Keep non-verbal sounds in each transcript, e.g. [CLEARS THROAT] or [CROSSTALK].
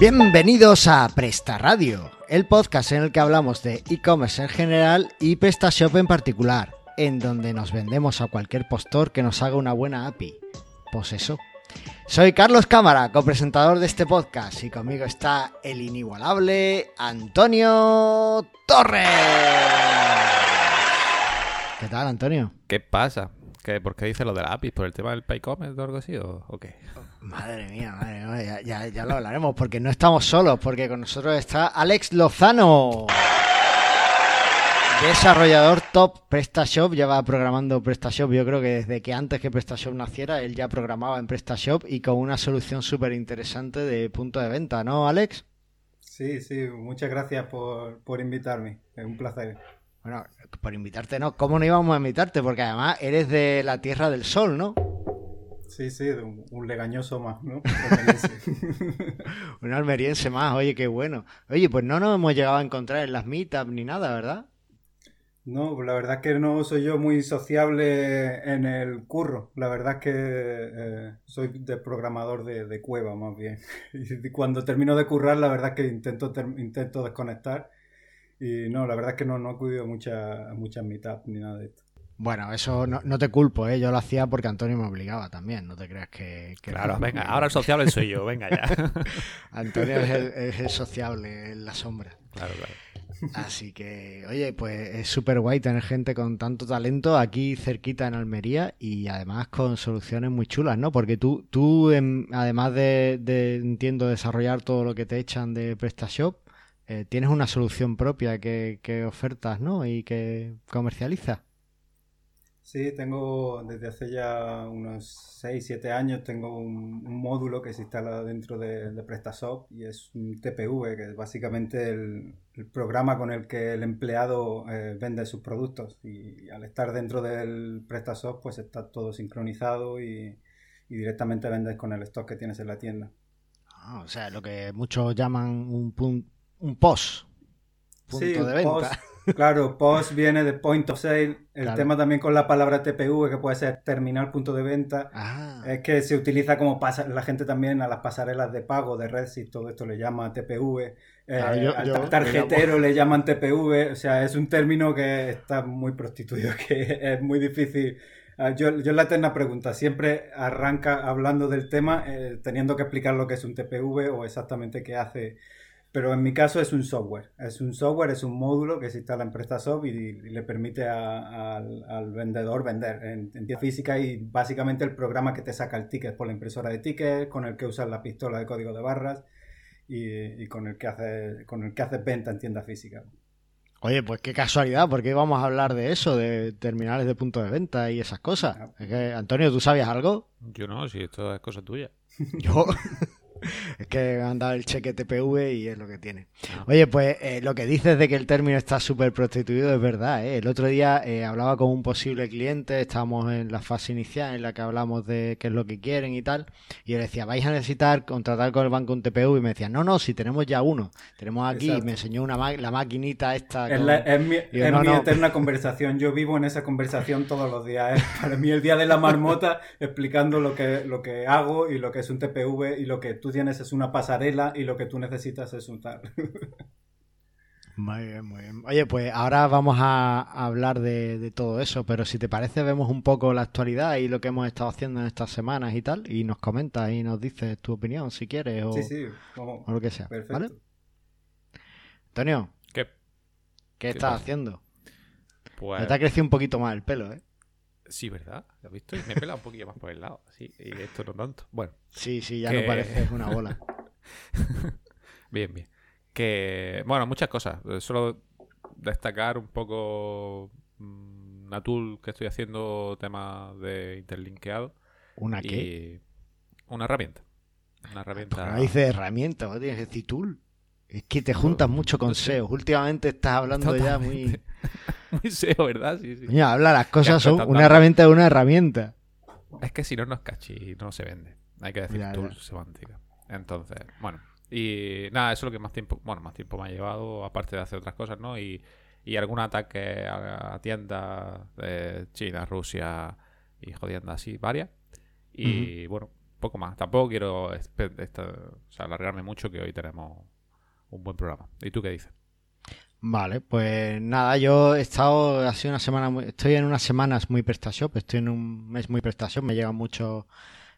Bienvenidos a Presta Radio, el podcast en el que hablamos de e-commerce en general y PrestaShop en particular, en donde nos vendemos a cualquier postor que nos haga una buena API. Pues eso. Soy Carlos Cámara, copresentador de este podcast, y conmigo está el inigualable Antonio Torres. ¿Qué tal, Antonio? ¿Qué pasa? ¿Qué, ¿Por qué dice lo de la API? ¿Por el tema del PayCommerce o algo así? ¿O, o qué? Madre mía, madre mía, ya, ya, ya lo hablaremos, porque no estamos solos, porque con nosotros está Alex Lozano. Desarrollador top PrestaShop, lleva programando PrestaShop. Yo creo que desde que antes que PrestaShop naciera, él ya programaba en PrestaShop y con una solución súper interesante de punto de venta, ¿no, Alex? Sí, sí, muchas gracias por, por invitarme. Es un placer. Bueno, por invitarte, ¿no? ¿Cómo no íbamos a invitarte? Porque además eres de la Tierra del Sol, ¿no? Sí, sí, un, un legañoso más, ¿no? [LAUGHS] un almeriense más, oye, qué bueno. Oye, pues no nos hemos llegado a encontrar en las meetups ni nada, ¿verdad? No, pues la verdad es que no soy yo muy sociable en el curro. La verdad es que eh, soy de programador de, de, cueva más bien. [LAUGHS] Y cuando termino de currar, la verdad es que intento, intento desconectar. Y no, la verdad es que no, no he acudido a muchas muchas meetups ni nada de esto. Bueno, eso no, no, te culpo, ¿eh? yo lo hacía porque Antonio me obligaba también, no te creas que... que claro, venga, ahora el sociable soy yo, venga ya. [LAUGHS] Antonio es el, es el sociable en la sombra. Claro, claro. Así que, oye, pues es súper guay tener gente con tanto talento aquí cerquita en Almería y además con soluciones muy chulas, ¿no? Porque tú, tú en, además de, de, entiendo, desarrollar todo lo que te echan de PrestaShop, eh, tienes una solución propia que, que ofertas, ¿no? Y que comercializas. Sí, tengo desde hace ya unos 6, 7 años, tengo un, un, módulo que se instala dentro de, de, PrestaShop y es un TPV, que es básicamente el, el programa con el que el empleado eh, vende sus productos. Y, y, al estar dentro del PrestaShop, pues está todo sincronizado y, y, directamente vendes con el stock que tienes en la tienda. Ah, o sea, lo que muchos llaman un, pun, un POS. Punto sí, de venta. Post, claro, POS viene de Point of Sale. El Claro. tema también con la palabra TPV, que puede ser terminal punto de venta, Ah, es que se utiliza como pasa la gente también a las pasarelas de pago de Redsit, todo esto le llama TPV. Eh, yo- al yo- tarjetero le llaman TPV. O sea, es un término que está muy prostituido, [LAUGHS] que es muy difícil. Ah, Yo, yo la eterna pregunta siempre arranca hablando del tema, eh, teniendo que explicar lo que es un TPV o exactamente qué hace. Pero en mi caso es un software. Es un software, es un módulo que se instala en PrestaShop y, y le permite a- al, al vendedor vender en, en tienda física y básicamente el programa que te saca el ticket por la impresora de tickets, con el que usas la pistola de código de barras y, y con el que hace con el que haces venta en tienda física. Oye, pues qué casualidad, porque vamos a hablar de eso, de terminales de punto de venta y esas cosas. Ah. Es que, Antonio, ¿tú sabías algo? Yo no, si esto es cosa tuya. [LAUGHS] Yo. Es que me han dado el cheque TPV y es lo que tiene. Ah. Oye, pues eh, lo que dices de que el término está súper prostituido es verdad. ¿eh? El otro día eh, hablaba con un posible cliente, estábamos en la fase inicial en la que hablamos de qué es lo que quieren y tal. Y yo le decía, vais a necesitar contratar con el banco un TPV. Y me decían, no, no, si tenemos ya uno. Tenemos aquí, Exacto. me enseñó una ma- la maquinita esta. Es, con- la- es mi, Yo, es no, mi no. eterna conversación. Yo vivo en esa conversación todos los días. Es para mí el día de la marmota explicando lo que, lo que hago y lo que es un TPV y lo que tú tienes es una pasarela y lo que tú necesitas es un tal. [LAUGHS] Muy bien, muy bien. Oye, pues ahora vamos a hablar de, de todo eso, pero si te parece vemos un poco la actualidad y lo que hemos estado haciendo en estas semanas y tal, y nos comentas y nos dices tu opinión si quieres o, Sí, sí. vamos. o lo que sea. Perfecto. ¿Vale? Antonio, ¿Qué? ¿qué ¿Qué estás pasa? haciendo? Pues... Me te ha crecido un poquito más el pelo, ¿eh? Sí, ¿verdad? ¿Lo has visto? Y me he pelado un poquillo más por el lado. Sí, y esto no tanto. Bueno, Sí, sí, ya Que- no pareces una [LAUGHS] bola. bien, bien. Que, bueno, muchas cosas. Eh, Solo destacar un poco mm, una tool que estoy haciendo, tema de interlinkeado. ¿Una qué? Y una herramienta. Una herramienta. No dices herramienta, ¿no? tienes que decir tool. Es que te juntas mucho con. SEO. Últimamente estás hablando ya muy... Totalmente. Muy [LAUGHS] SEO, ¿verdad? Sí, sí. Coño, habla, las cosas Ya, son... Una herramienta es una herramienta. Es que si no, no es catchy, no se vende. Hay que decir Ya, ya. tool semántica. Entonces, bueno. Y nada, eso es lo que más tiempo, bueno, más tiempo me ha llevado, aparte de hacer otras cosas, ¿no? Y, y algún ataque a, a tiendas de China, Rusia y jodiendo así, varias. Y bueno, poco más. Tampoco quiero alargarme mucho, que hoy tenemos un buen programa. ¿Y tú qué dices? Vale, pues nada, yo he estado, ha sido una semana, muy, estoy en unas semanas muy PrestaShop, estoy en un mes muy PrestaShop, me llega mucho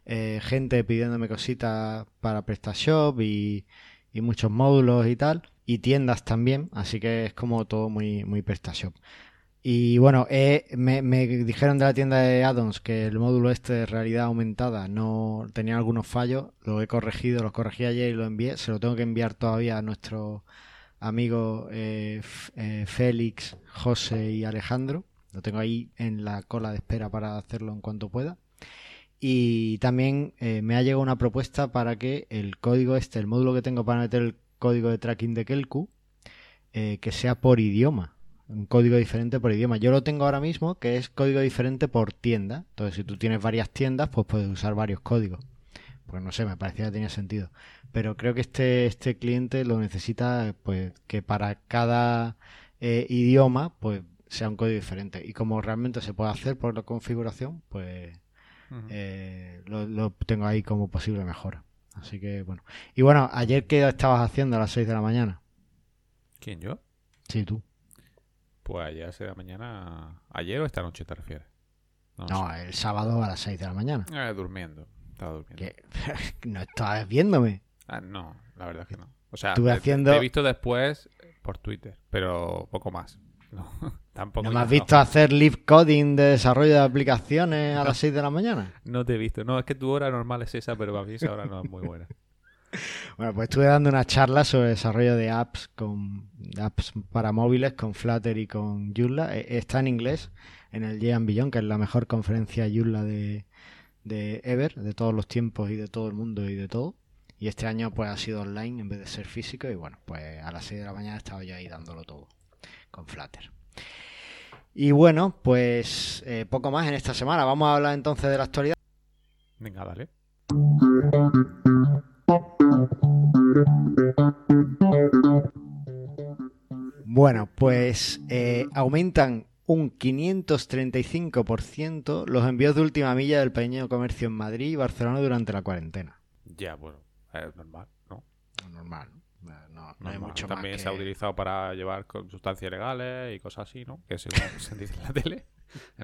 eh, gente pidiéndome cositas para PrestaShop y, y muchos módulos y tal, y tiendas también, así que es como todo muy, muy PrestaShop. Y bueno, me, me, dijeron de la tienda de addons que el módulo este de realidad aumentada no tenía algunos fallos, lo he corregido, lo corregí ayer y lo envié, se lo tengo que enviar todavía a nuestro amigo eh, eh, Félix, José y Alejandro. Lo tengo ahí en la cola de espera para hacerlo en cuanto pueda. Y también eh, me ha llegado una propuesta para que el código este, el módulo que tengo para meter el código de tracking de Kelku, que sea por idioma. Un código diferente por idioma. Yo lo tengo ahora mismo, que es código diferente por tienda. Entonces, si tú tienes varias tiendas, pues puedes usar varios códigos. Pues no sé, me parecía que tenía sentido pero creo que este, este cliente lo necesita pues que para cada eh, idioma pues sea un código diferente y como realmente se puede hacer por la configuración pues eh, lo, tengo ahí como posible mejora así que bueno y bueno ayer qué estabas haciendo a las 6 de la mañana ¿quién yo? sí tú pues ayer a las 6 de la mañana ayer o esta noche te refieres no, el sábado a las 6 de la mañana eh, durmiendo estaba durmiendo [LAUGHS] no estabas viéndome Ah, no, la verdad es que no. O sea, Estuve te, haciendo... he visto después por Twitter, pero poco más. [LAUGHS] No, tampoco. ¿No me has visto hacer live coding de desarrollo de aplicaciones a las [LAUGHS] 6 de la mañana? No te he visto. No, es que tu hora normal es esa, pero para mí esa hora no es muy buena. Bueno, pues estuve dando una charla sobre desarrollo de apps con apps para móviles con Flutter y con Joomla. E, está en inglés en el Jean Beyond, que es la mejor conferencia Joomla de, de ever, de todos los tiempos y de todo el mundo y de todo. Y este año pues ha sido online en vez de ser físico y bueno, pues a las 6 de la mañana estaba yo ahí dándolo todo con Flutter. Y bueno, pues eh, poco más en esta semana. Vamos a hablar entonces de la actualidad. Venga, dale. Bueno, pues eh, aumentan un 535% los envíos de última milla del pequeño comercio en Madrid y Barcelona durante la cuarentena. Ya, bueno, es normal, ¿no? Normal, no, no hay mucho También más se ha utilizado para llevar sustancias legales y cosas así, ¿no? Que según [LAUGHS] se dice en la tele.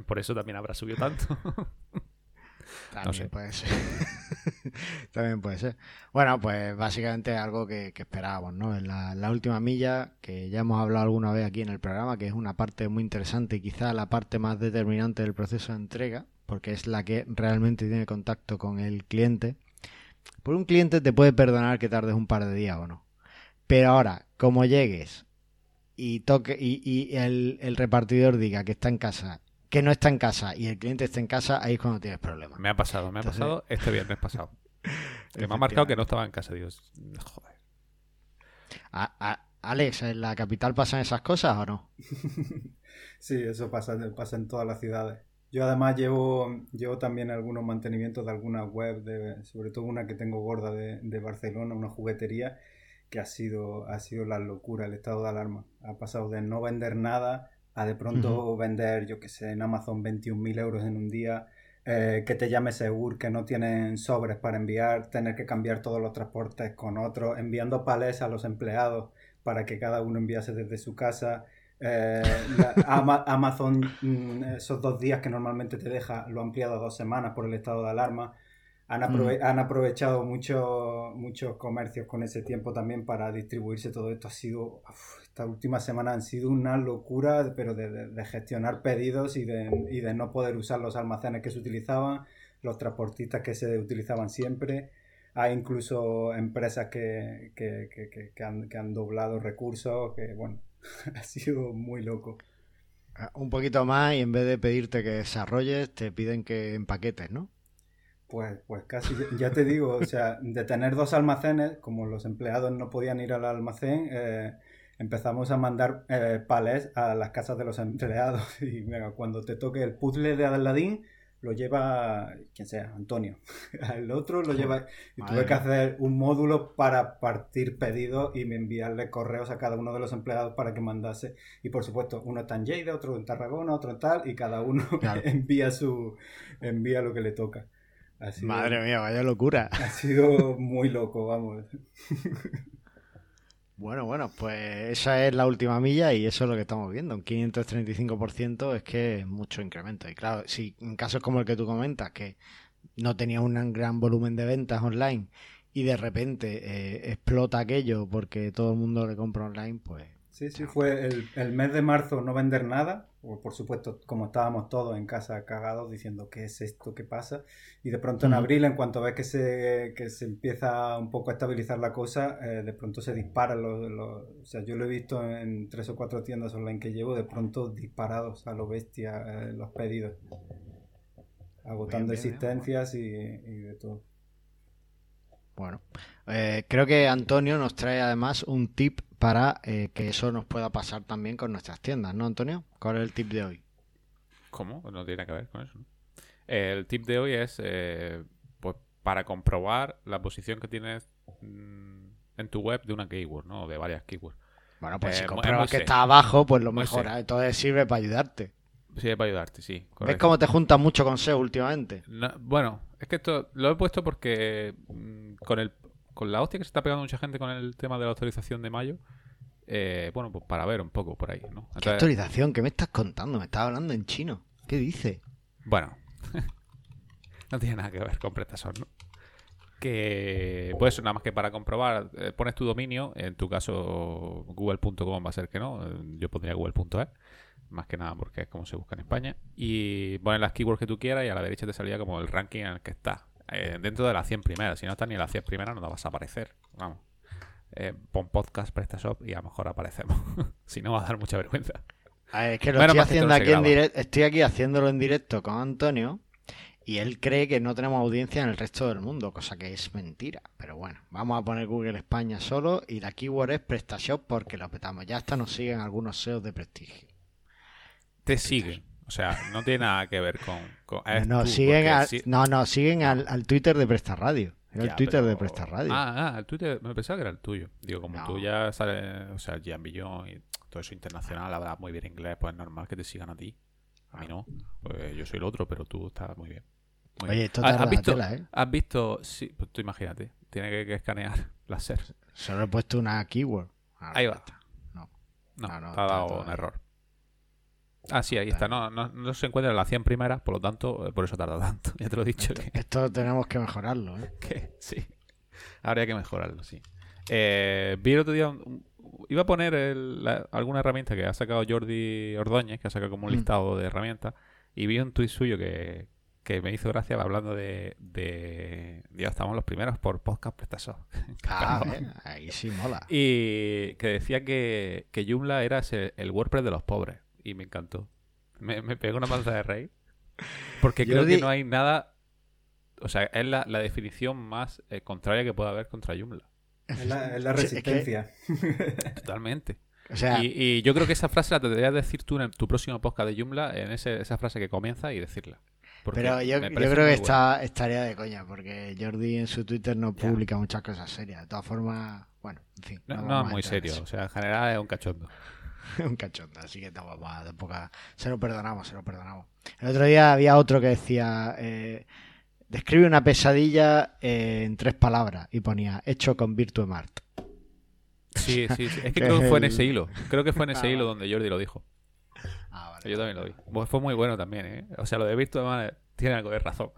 Por eso también habrá subido tanto. [LAUGHS] También puede ser. [LAUGHS] También puede ser. Bueno, pues básicamente algo que, esperábamos, ¿no? En la, última milla, que ya hemos hablado alguna vez aquí en el programa, que es una parte muy interesante y quizá la parte más determinante del proceso de entrega, porque es la que realmente tiene contacto con el cliente por un cliente te puede perdonar que tardes un par de días o no. Pero ahora, como llegues y toque y, el, repartidor diga que está en casa, que no está en casa y el cliente está en casa, ahí es cuando tienes problemas. Me ha pasado, me ha pasado este viernes pasado. [LAUGHS] que me ha marcado que no estaba en casa, Dios. Joder. Alex, ¿en la capital pasan esas cosas o no? [LAUGHS] sí, eso pasa, pasa en todas las ciudades. Yo además llevo, llevo también algunos mantenimientos de algunas web, de, sobre todo una que tengo gorda de, de, Barcelona, una juguetería, que ha sido, ha sido la locura, el estado de alarma. Ha pasado de no vender nada a de pronto vender, yo que sé, en Amazon 21.000 euros en un día, eh, que te llame Segur, que no tienen sobres para enviar, tener que cambiar todos los transportes con otros, enviando palés a los empleados para que cada uno enviase desde su casa. Eh, [LAUGHS] Amazon, mm, esos dos días que normalmente te deja, lo ha ampliado a dos semanas por el estado de alarma. Han, mm. aprovechado muchos muchos comercios con ese tiempo también para distribuirse todo esto. Ha sido, estas últimas semanas han sido una locura, pero de, gestionar pedidos y de, y de, no poder usar los almacenes que se utilizaban, los transportistas que se utilizaban siempre. Hay incluso empresas que, que, que han, han, doblado recursos, que bueno, [LAUGHS] ha sido muy loco. Ah, un poquito más y en vez de pedirte que desarrolles, te piden que empaquetes, ¿no? Pues, pues casi, ya te digo, o sea, de tener dos almacenes, como los empleados no podían ir al almacén, eh, empezamos a mandar eh, palés a las casas de los empleados. [LAUGHS] Y mira, cuando te toque el puzzle de Aladdin, lo lleva quien sea, Antonio. [LAUGHS] El otro lo lleva. Y tuve que hacer un módulo para partir pedidos y enviarle correos a cada uno de los empleados para que mandase. Y por supuesto, uno está en Lleida, otro en Tarragona, otro en tal, y cada uno [LAUGHS] envía su envía lo que le toca. Madre mía, vaya locura. Ha sido muy loco, vamos. Bueno, bueno, pues esa es la última milla y eso es lo que estamos viendo. Un 535% es que es mucho incremento. Y claro, si en casos como el que tú comentas, que no tenía un gran volumen de ventas online y de repente eh, explota aquello porque todo el mundo le compra online, pues... Sí, sí, fue el, el mes de marzo no vender nada por supuesto, como estábamos todos en casa cagados diciendo qué es esto, qué pasa, y de pronto en abril, en cuanto ves que se, que se empieza un poco a estabilizar la cosa, eh, de pronto se disparan los, O sea, yo lo he visto en tres o cuatro tiendas online que llevo, de pronto disparados a lo bestia eh, los pedidos, agotando existencias y, de todo. Bueno, eh, creo que Antonio nos trae además un tip para que eso nos pueda pasar también con nuestras tiendas, ¿no, Antonio? ¿Cuál es el tip de hoy? ¿Cómo? No tiene que ver con eso. El tip de hoy es eh, pues para comprobar la posición que tienes mm, en tu web de una keyword, ¿no? De varias keywords. Bueno, pues si eh, compruebas que está abajo, pues lo mejora. Entonces sirve para ayudarte. Sirve para ayudarte, sí. ¿Ves cómo te juntas mucho con SEO últimamente? bueno, es que esto lo he puesto porque mm, con el con la hostia que se está pegando mucha gente con el tema de la autorización de mayo, eh, bueno, pues para ver un poco por ahí, ¿no? ¿Qué autorización? ¿Qué me estás contando? Me estás hablando en chino. ¿Qué dice? Bueno, [LAUGHS] no tiene nada que ver con PrestaShop, ¿no? Que, pues nada más que para comprobar, eh, pones tu dominio, en tu caso google.com va a ser que no, eh, yo pondría google.es, más que nada porque es como se busca en España, y pones las keywords que tú quieras y a la derecha te salía como el ranking en el que está, dentro de las 100 primeras, si no estás ni en las 100 primeras no te vas a aparecer, vamos eh, pon podcast PrestaShop y a lo mejor aparecemos. [LAUGHS] si no, va a dar mucha vergüenza. es que lo estoy haciendo aquí en directo. Estoy aquí haciéndolo en directo con Antonio y él cree que no tenemos audiencia en el resto del mundo, cosa que es mentira. Pero bueno, vamos a poner Google España solo y la keyword es PrestaShop porque lo petamos. Ya hasta nos siguen algunos SEOs de prestigio. Te siguen. O sea, no tiene nada que ver con... no, siguen no, no, siguen al, al Twitter de Presta Radio el Twitter de Presta Radio. Ah, ah, el Twitter, me pensaba que era el tuyo. Digo, como tú ya sales, o sea, Gian Billón y todo eso internacional, hablas muy bien inglés, pues es normal que te sigan a ti. A mí no. Pues yo soy el otro, pero tú estás muy bien. Oye, esto ¿Has, visto, ¿eh? ¿Has visto? Sí, pues tú imagínate. Tiene que, escanear [LAUGHS] la SER. Solo he puesto una keyword. Ahí va. No. No, no, te ha dado un error. Ah, sí, ahí está. No, no, se encuentra en las 100 primeras, por lo tanto, eh, por eso tarda tanto. [LAUGHS] Ya te lo he dicho. Esto, tenemos que mejorarlo, ¿eh? [LAUGHS] Sí. Habría que mejorarlo, sí. Eh, vi el otro día. iba a poner alguna herramienta que ha sacado Jordi Ordóñez, que ha sacado como un mm. listado de herramientas. Y vi un tuit suyo que, me hizo gracia hablando de, de. Dios, estamos los primeros por podcast prestasos. [LAUGHS] ah, ahí sí mola. Y que decía que, que Joomla era el WordPress de los pobres y me encantó. Me, me pegó una manza de rey. [LAUGHS] Porque creo que no hay nada. O sea, es la, definición más eh, contraria que puede haber contra Joomla. Es la, resistencia. [LAUGHS] Totalmente. y, yo creo que esa frase la deberías decir tú en tu próximo podcast de Joomla, en ese, esa frase que comienza y decirla. Pero yo, creo que está, estaría de coña, porque Jordi en su Twitter no publica muchas cosas serias. De todas formas, bueno, en fin. No, no es muy serio, o sea, en general es un cachondo. [LAUGHS] un cachondo, así que tampoco, se lo perdonamos, se lo perdonamos. El otro día había otro que decía, eh, describe una pesadilla eh, en tres palabras y ponía, hecho con Virtuemart. Sí, sí, sí. es que [LAUGHS] creo que fue en ese hilo, creo que fue en ese [LAUGHS] ah, hilo donde Jordi lo dijo. Ah, vale. Yo también lo vi. Pues fue muy bueno también, ¿eh? O sea, lo de Virtuemart tiene algo de razón.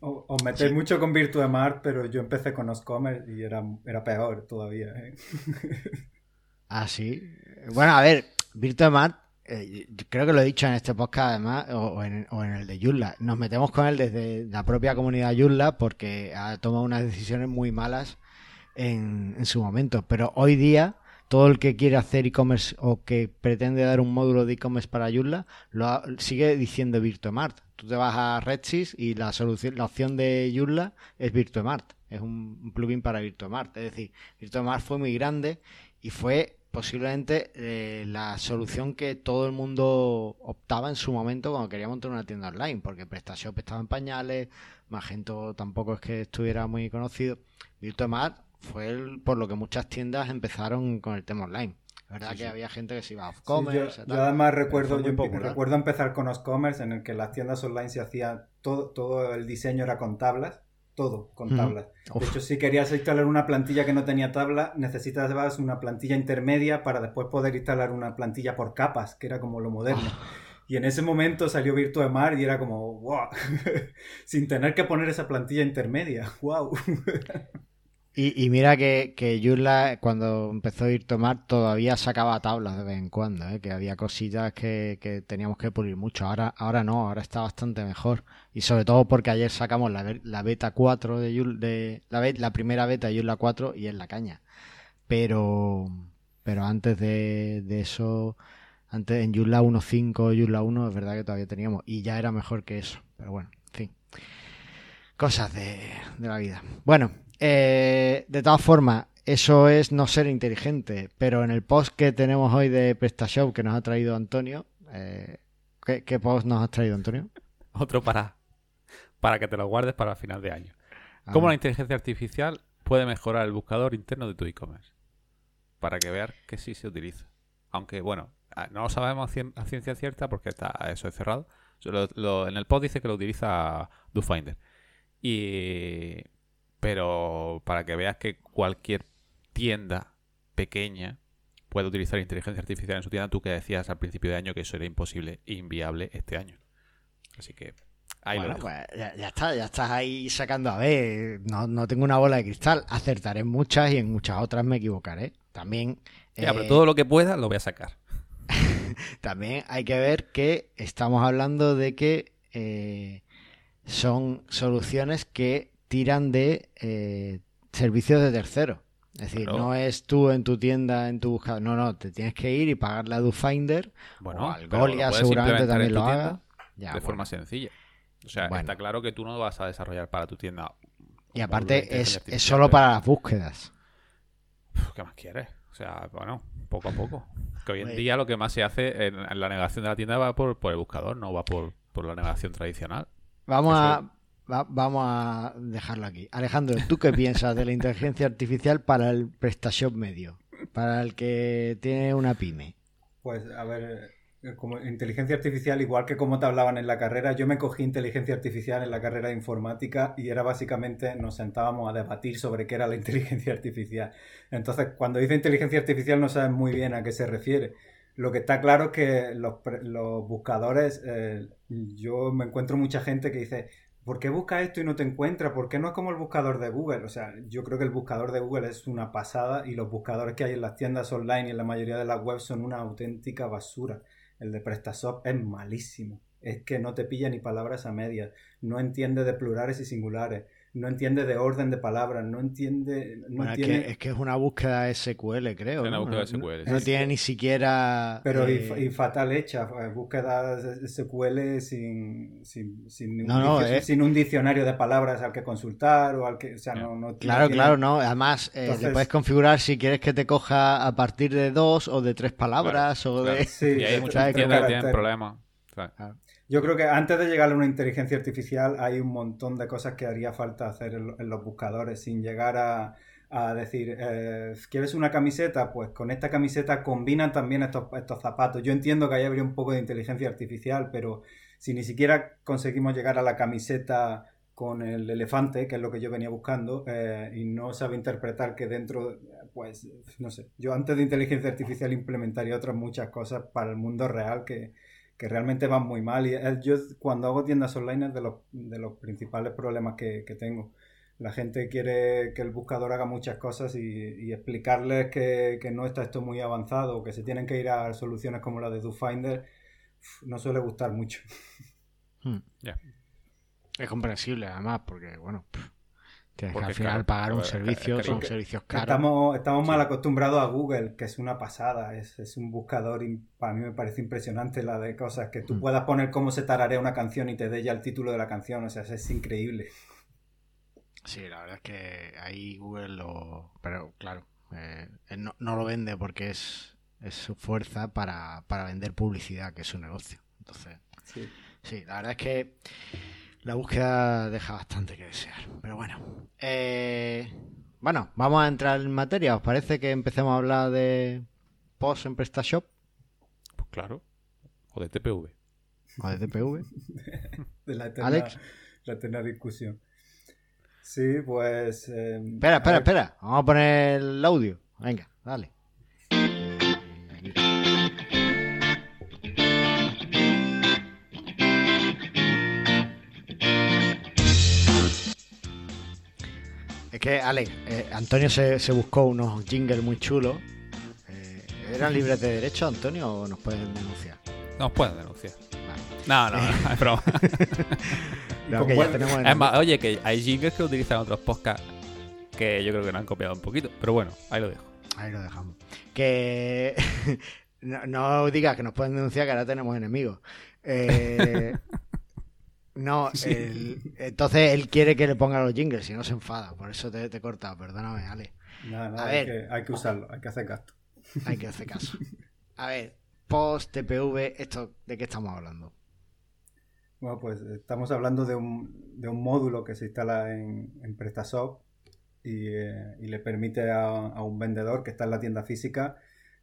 Os metéis mucho con Virtuemart, pero yo empecé con Oscomer y era, era peor todavía. ¿eh? Ah, sí. Bueno, a ver, Virtuemart, eh, creo que lo he dicho en este podcast además, o, en, el de Yulla. Nos metemos con él desde la propia comunidad Yulla porque ha tomado unas decisiones muy malas en, su momento. Pero hoy día, todo el que quiere hacer e-commerce o que pretende dar un módulo de e-commerce para Yulla, lo sigue diciendo Virtuemart. Tú te vas a Redsys y la solución, la opción de Yulla es Virtuemart. Es un, plugin para Virtuemart. Es decir, Virtuemart fue muy grande y fue posiblemente eh, la solución que todo el mundo optaba en su momento cuando quería montar una tienda online, porque PrestaShop estaba en pañales, Magento tampoco es que estuviera muy conocido. Virtuemart fue por lo que muchas tiendas empezaron con el tema online. Es verdad que había gente que se iba a off-commerce. yo, además recuerdo, yo recuerdo empezar con off-commerce en el que las tiendas online se hacían todo, todo el diseño era con tablas todo con tablas. De hecho, si querías instalar una plantilla que no tenía tabla, necesitabas una plantilla intermedia para después poder instalar una plantilla por capas, que era como lo moderno. Y en ese momento salió Mar y era como, wow, [LAUGHS] sin tener que poner esa plantilla intermedia, [LAUGHS] wow. Y, mira que, que Yula, cuando empezó a ir tomar, todavía sacaba tablas de vez en cuando, ¿eh? que había cosillas que, teníamos que pulir mucho. Ahora, ahora no, ahora está bastante mejor. Y sobre todo porque ayer sacamos la, la beta 4 de, de la, primera beta de Yula 4 y es la caña. Pero, pero antes de, eso, antes en Yula 1.5, Yula 1, es verdad que todavía teníamos. Y ya era mejor que eso. Pero bueno, en fin. Cosas de, de la vida. Bueno, eh, de todas formas, eso es no ser inteligente, pero en el post que tenemos hoy de PrestaShop que nos ha traído Antonio, eh, ¿qué, post nos ha traído Antonio? [LAUGHS] Otro para, para que te lo guardes para final de año. Ah. ¿Cómo la inteligencia artificial puede mejorar el buscador interno de tu e-commerce? Para que veas que sí se utiliza. Aunque, bueno, ah, no lo sabemos a ciencia cierta porque está eso es cerrado. en el post dice que lo utiliza DoFinder. Y pero para que veas que cualquier tienda pequeña puede utilizar inteligencia artificial en su tienda, tú que decías al principio de año que eso era imposible e inviable este año. Así que ahí bueno, pues ya, está, ya estás ahí sacando a ver. No, tengo una bola de cristal. Acertaré en muchas y en muchas otras me equivocaré. También. Ya, pero eh, todo lo que pueda lo voy a sacar. [LAUGHS] también hay que ver que estamos hablando de que eh, son soluciones que tiran de eh, servicios de terceros. Es decir, no es tú en tu tienda, en tu buscador. No, no, te tienes que ir y pagarle a DoFinder. Bueno, o al Golia seguramente también lo haga. de forma sencilla. O sea, está claro que tú no vas a desarrollar para tu tienda. Y aparte es, es solo para las búsquedas. ¿Qué más quieres? O sea, bueno, poco a poco. Que hoy en día lo que más se hace en, la navegación de la tienda va por, el buscador, no va por, por la navegación tradicional. Vamos a, vamos a dejarlo aquí. Alejandro, ¿tú qué piensas de la inteligencia artificial para el PrestaShop medio? Para el que tiene una pyme. Pues, a ver, eh, como inteligencia artificial, igual que como te hablaban en la carrera, yo me cogí inteligencia artificial en la carrera de informática y era básicamente, nos sentábamos a debatir sobre qué era la [LAUGHS] inteligencia artificial. Entonces, cuando dice inteligencia artificial no sabes muy bien a qué se refiere. Lo que está claro es que los, buscadores, eh, yo me encuentro mucha gente que dice, ¿por qué busca esto y no te encuentra? ¿Por qué no es como el buscador de Google? O sea, yo creo que el buscador de Google es una pasada y los buscadores que hay en las tiendas online y en la mayoría de las webs son una auténtica basura. El de PrestaShop es malísimo. Es que no te pilla ni palabras a medias, no entiende de plurales y singulares no entiende de orden de palabras, no entiende... No es, que, es, una búsqueda SQL, creo. Es una búsqueda SQL. No, tiene ni siquiera... Pero y, eh, fatal hecha, eh, búsqueda SQL sin, sin, sin, un, eh. sin, un, diccionario de palabras al que consultar o al que... O sea, no, claro, claro, no. Además, le puedes configurar si quieres que te coja a partir de dos o de tres palabras o de... Sí, y hay muchas que tienen problemas. Yo creo que antes de llegar a una inteligencia artificial hay un montón de cosas que haría falta hacer en, los buscadores sin llegar a, decir, eh, ¿quieres una camiseta? Pues con esta camiseta combinan también estos, estos zapatos. Yo entiendo que ahí habría un poco de inteligencia artificial, pero si ni siquiera conseguimos llegar a la camiseta con el elefante, que es lo que yo venía buscando, eh, y no sabe interpretar que dentro, pues, no sé, yo antes de inteligencia artificial implementaría otras muchas cosas para el mundo real que, que realmente van muy mal. Y yo cuando hago tiendas online es de los, de los principales problemas que, tengo. La gente quiere que el buscador haga muchas cosas y, explicarles que, no está esto muy avanzado, que se tienen que ir a soluciones como la de DoFinder, no suele gustar mucho. Hmm. Es comprensible además, porque bueno, porque al final pagar un servicio son servicios caros. Estamos, estamos mal acostumbrados a Google, que es una pasada. Es, un buscador, para mí me parece impresionante la de cosas que tú mm. puedas poner cómo se tararea una canción y te dé ya el título de la canción. O sea, es increíble. Sí, la verdad es que ahí Google lo... Pero claro, eh, no, lo vende porque es, es su fuerza para, para vender publicidad, que es su negocio. Entonces, sí, sí la verdad es que la búsqueda deja bastante que desear. Pero bueno. Eh, bueno, vamos a entrar en materia. ¿Os parece que empecemos a hablar de post en PrestaShop? Pues claro. O de TPV. O de TPV. [LAUGHS] de la eterna, La discusión. Sí, pues... eh, Espera, espera, espera. Vamos a poner el audio. Venga, dale. Es que, Ale, eh, Antonio se, se buscó unos jingles muy chulos. Eh, ¿Eran libres de derecho, Antonio, o nos pueden denunciar? Nos pueden denunciar. Vale. No, no, no, es broma. [LAUGHS] No, con que ya buen- tenemos en Es más, oye, que hay jingles que utilizan otros podcasts que yo creo que nos han copiado un poquito. Pero bueno, ahí lo dejo. Ahí lo dejamos. Que [LAUGHS] no, no digas que nos pueden denunciar que ahora tenemos enemigos. Eh, [LAUGHS] no, [LAUGHS] el- entonces él quiere que le ponga los jingles, si no se enfada. Por eso te, te he cortado, perdóname, Ale. Nada, nada, A hay, ver. que, hay que usarlo, hay que hacer gasto. Hay que hacer caso. A ver, post TPV, ¿esto de qué estamos hablando? Bueno, pues estamos hablando de un, de un módulo que se instala en, en PrestaShop y, eh, y le permite a, a un vendedor que está en la tienda física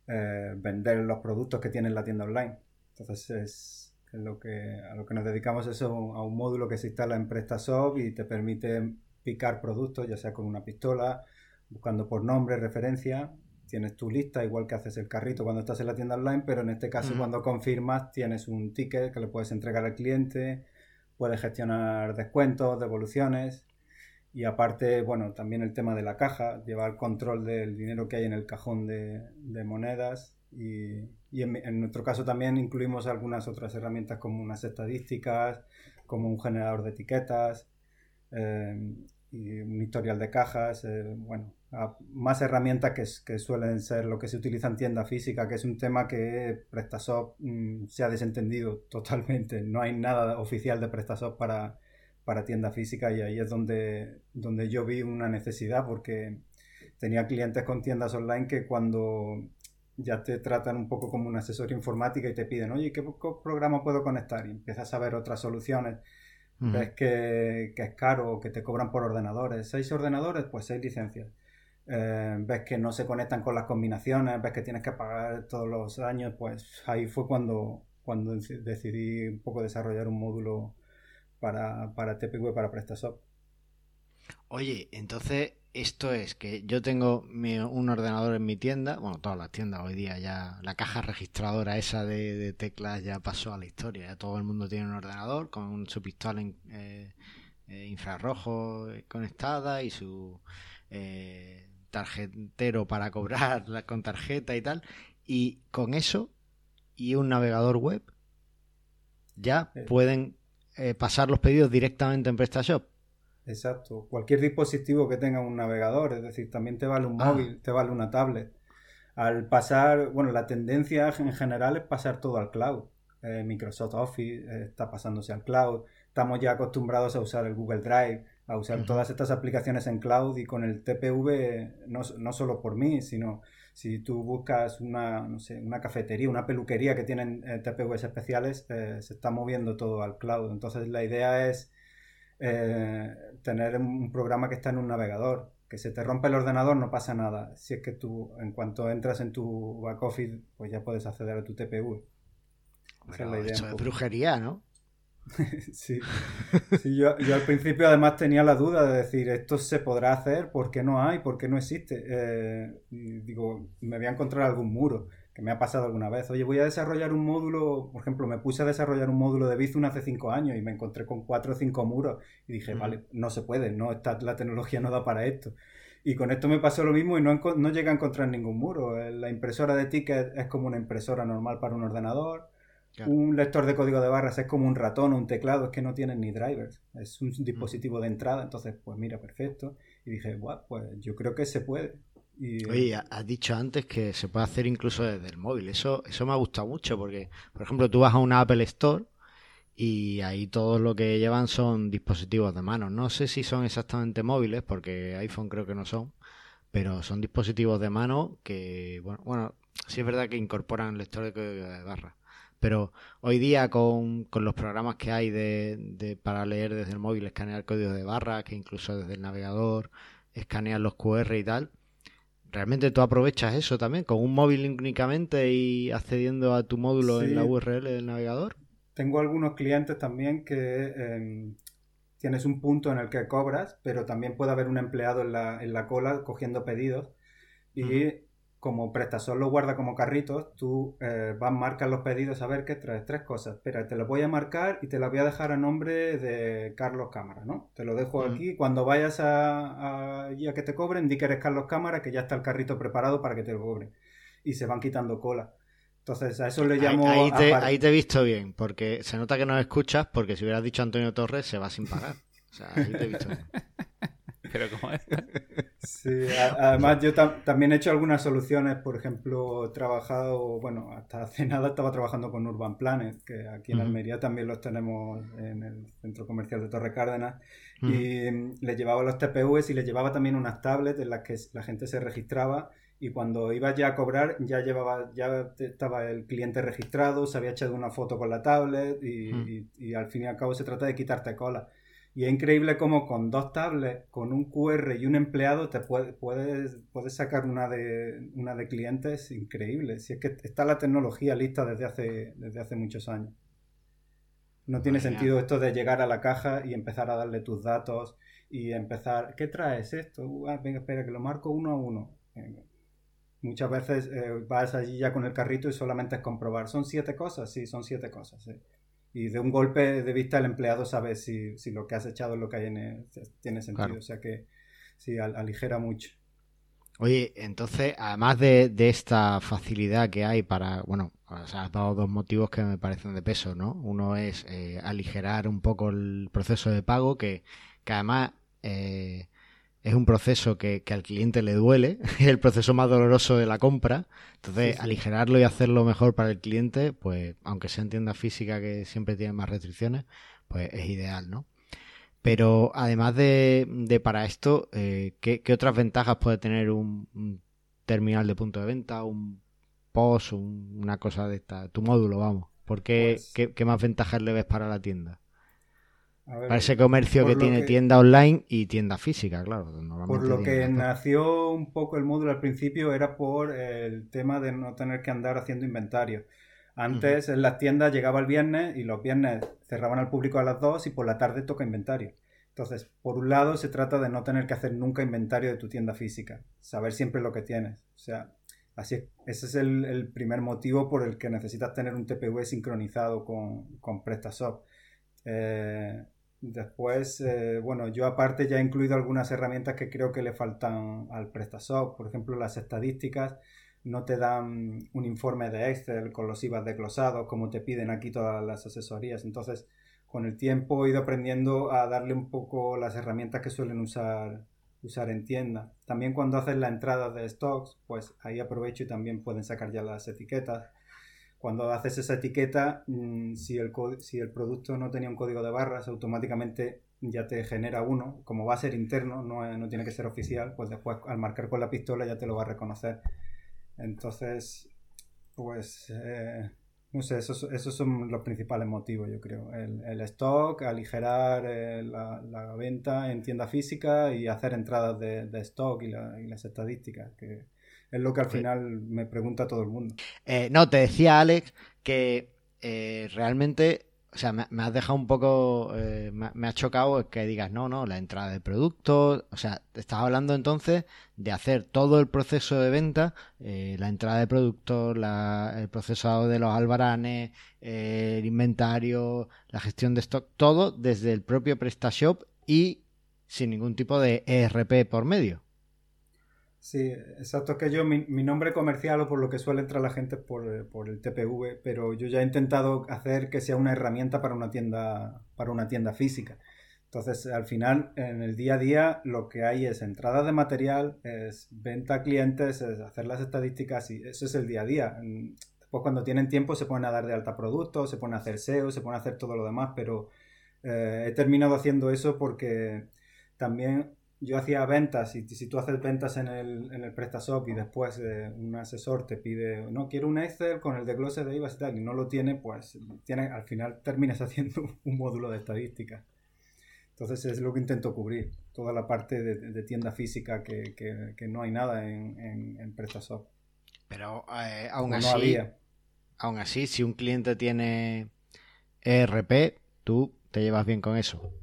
eh, vender los productos que tiene en la tienda online. Entonces es es lo que, a lo que nos dedicamos es a un, a un módulo que se instala en PrestaShop y te permite picar productos, ya sea con una pistola, buscando por nombre, referencia. Tienes tu lista, igual que haces el carrito cuando estás en la tienda online, pero en este caso cuando confirmas tienes un ticket que le puedes entregar al cliente, puedes gestionar descuentos, devoluciones. Y aparte, bueno, también el tema de la caja, llevar control del dinero que hay en el cajón de, de monedas y, y en, nuestro caso también incluimos algunas otras herramientas como unas estadísticas, como un generador de etiquetas eh, y un historial de cajas, eh, bueno, más herramientas que suelen ser lo que se utiliza en tienda física, que es un tema que PrestaShop mm, se ha desentendido [LAUGHS] totalmente. No hay nada oficial de PrestaShop para, para tienda física y ahí es donde, donde yo vi una necesidad porque tenía clientes con tiendas online que cuando ya te tratan un poco como un asesor informática y te piden, oye, ¿qué programa puedo conectar? Y empiezas a ver otras soluciones ves que, que es caro, que te cobran por ordenadores. ¿Seis ordenadores? Pues seis licencias. Eh, ves que no se conectan con las combinaciones, ves que tienes que pagar todos los años, pues ahí fue cuando, cuando deci- decidí un poco desarrollar un módulo para, para TPV, para PrestaShop. Oye, entonces esto es que yo tengo mi- un ordenador en mi tienda, bueno, todas las tiendas hoy día ya, la caja registradora esa de, de teclas ya pasó a la historia, ya todo el mundo tiene un ordenador con su pistola in- eh, eh, infrarrojo eh, conectada y su eh, tarjetero para cobrar la- con tarjeta y tal, y con eso y un navegador web ya Eh. pueden pasar los pedidos directamente en PrestaShop. Exacto. Cualquier dispositivo que tenga un navegador, es decir, también te vale un Ah. móvil, te vale una tablet. Al pasar, bueno, la tendencia en general es pasar todo al cloud. Eh, Microsoft Office eh, está pasándose al cloud. Estamos ya acostumbrados a usar el Google Drive, a usar todas estas aplicaciones en cloud y con el TPV, no, no solo por mí, sino si tú buscas una, no sé, una cafetería, una peluquería que tienen eh, TPVs especiales, eh, se está moviendo todo al cloud. Entonces la idea es eh, tener un programa que está en un navegador. Que se te rompe el ordenador no pasa nada. Si es que tú, en cuanto entras en tu back office, pues ya puedes acceder a tu es idea eso es brujería, ¿no? [LAUGHS] Sí, Sí, yo, yo al principio además tenía la duda de decir, ¿esto se podrá hacer? ¿Por qué no hay? ¿Por qué no existe? Eh, digo, me voy a encontrar algún muro, que me ha pasado alguna vez. Oye, voy a desarrollar un módulo, por ejemplo, me puse a desarrollar un módulo de Bizum hace cinco años y me encontré con cuatro o cinco muros y dije, vale, no se puede, no está, la tecnología no da para esto. Y con esto me pasó lo mismo y no, no llegué a encontrar ningún muro. Eh, La impresora de tickets es como una impresora normal para un ordenador. Claro. Un lector de código de barras es como un ratón o un teclado, es que no tienen ni drivers, es un dispositivo de entrada, entonces pues mira, perfecto. Y dije, guau, pues yo creo que se puede. Oye, has dicho antes que se puede hacer incluso desde el móvil. Eso, eso me ha gustado mucho porque, por ejemplo, tú vas a una Apple Store y ahí todo lo que llevan son dispositivos de mano. No sé si son exactamente móviles porque iPhone creo que no son, pero son dispositivos de mano que, bueno, bueno sí es verdad que incorporan lector de barras. Pero hoy día con, con los programas que hay de, para leer desde el móvil, escanear código de barras, que incluso desde el navegador escanean los QR y tal, realmente tú aprovechas eso también con un móvil únicamente y accediendo a tu módulo Sí. en la URL del navegador. Tengo algunos clientes también que eh, tienes un punto en el que cobras, pero también puede haber un empleado en la, en la cola cogiendo pedidos y como Prestasol lo guarda como carritos, tú eh, vas, marcas los pedidos a ver qué traes, tres cosas. Espera, te lo voy a marcar y te las voy a dejar a nombre de Carlos Cámara, ¿no? Te lo dejo aquí. Cuando vayas a, a, que te cobren, di que eres Carlos Cámara, que ya está el carrito preparado para que te lo cobren. Y se van quitando cola. Entonces, a eso le llamo. Ahí, te, ahí te he visto bien, porque se nota que no escuchas, porque si hubieras dicho Antonio Torres, se va sin pagar. O sea, ahí te he visto bien. [LAUGHS] Pero como es. [LAUGHS] Sí, además yo también he hecho algunas soluciones, por ejemplo, he trabajado, bueno, hasta hace [LAUGHS] nada estaba trabajando con Urban Planet, que aquí en Almería también los tenemos en el centro comercial de Torre Cárdenas, y le llevaba los TPUs y le llevaba también unas tablets en las que la gente se registraba y cuando iba ya a cobrar ya llevaba ya estaba el cliente registrado, se había echado una foto con la tablet y, y al fin y al cabo se trata de quitarte cola. Y es increíble cómo con dos tablets, con un QR y un empleado, te puedes, puedes sacar una de, una de clientes increíble. Si es que está la tecnología lista desde hace, desde hace muchos años. No tiene sentido esto de llegar a la caja y empezar a darle tus datos y empezar, ¿qué traes esto? Uh, ah, venga, espera, que lo marco uno a uno. Muchas veces eh, vas allí ya con el carrito y solamente es comprobar. ¿Son siete cosas? Sí, son siete cosas. Sí y de un golpe de vista el empleado sabe si, lo que has echado es lo que hay en tiene sentido. O sea que sí, aligera mucho. Oye, entonces, además de, esta facilidad que hay para, bueno, has dado dos motivos que me parecen de peso, ¿no? Uno es eh, aligerar un poco el proceso de pago, que, que además eh, es un proceso que, al cliente le duele, [LAUGHS] es el proceso más doloroso de la compra. Entonces, aligerarlo y hacerlo mejor para el cliente, pues aunque sea en tienda física que siempre tiene más restricciones, pues es ideal, ¿no? Pero además de, para esto, eh, ¿qué, otras ventajas puede tener un, terminal de punto de venta, un POS, una cosa de esta, tu módulo, vamos? ¿Por pues qué, qué más ventajas le ves para la tienda? Para ese comercio que tiene tienda online y tienda física, claro. Por lo que nació un poco el módulo al principio era por el tema de no tener que andar haciendo inventario. Antes en las tiendas llegaba el viernes y los viernes cerraban al público a las 2 y por la tarde toca inventario. Entonces, por un lado se trata de no tener que hacer nunca inventario de tu tienda física, saber siempre lo que tienes. O sea, así ese es el, primer motivo por el que necesitas tener un TPV sincronizado con, con PrestaShop. Eh, Después, eh, bueno, yo aparte ya he incluido algunas herramientas que creo que le faltan al PrestaShop. Por ejemplo, las estadísticas no te dan un informe de Excel con los IVA desglosados como te piden aquí todas las asesorías. Entonces, con el tiempo he ido aprendiendo a darle un poco las herramientas que suelen usar, usar en tienda. También cuando haces la entrada de stocks, pues ahí aprovecho y también pueden sacar ya las etiquetas cuando haces esa etiqueta, mm, si el, si el producto no tenía un código de barras, automáticamente ya te genera uno. Como va a ser interno, no, tiene que ser oficial, pues después al marcar con la pistola ya te lo va a reconocer. Entonces, pues, eh, no sé, esos, esos, son los principales motivos, yo creo. El, stock, aligerar eh, la, venta en tienda física y hacer entradas de, stock y, y las estadísticas, que es lo que al final me pregunta todo el mundo. Eh, no, te decía Alex que eh, realmente, o sea, me, has dejado un poco, eh, me, ha chocado que digas, no, no, la entrada de productos, o sea, te estás hablando entonces de hacer todo el proceso de venta, la entrada de productos, el proceso de los albaranes, el inventario, la gestión de stock, todo desde el propio PrestaShop y sin ningún tipo de ERP por medio. Sí, exacto. Es que yo, mi, nombre comercial o por lo que suele entrar la gente por, por, el TPV, pero yo ya he intentado hacer que sea una herramienta para una tienda, para una tienda física. Entonces, al final, en el día a día, lo que hay es entrada de material, es venta a clientes, es hacer las estadísticas y eso es el día a día. Después, cuando tienen tiempo, se ponen a dar de alta productos, se ponen a hacer SEO, se ponen a hacer todo lo demás, pero eh, he terminado haciendo eso porque también yo hacía ventas y si tú haces ventas en el, en el PrestaShop y después eh, un asesor te pide, no, quiero un Excel con el desglose de IVA y tal, y no lo tiene, pues tiene, al final terminas [LAUGHS] haciendo un módulo de estadística. Entonces es lo que intento cubrir, toda la parte de, tienda física que, que, no hay nada en, en, PrestaShop. Pero eh, aún así, aún así, si un cliente tiene ERP, tú te llevas bien con eso.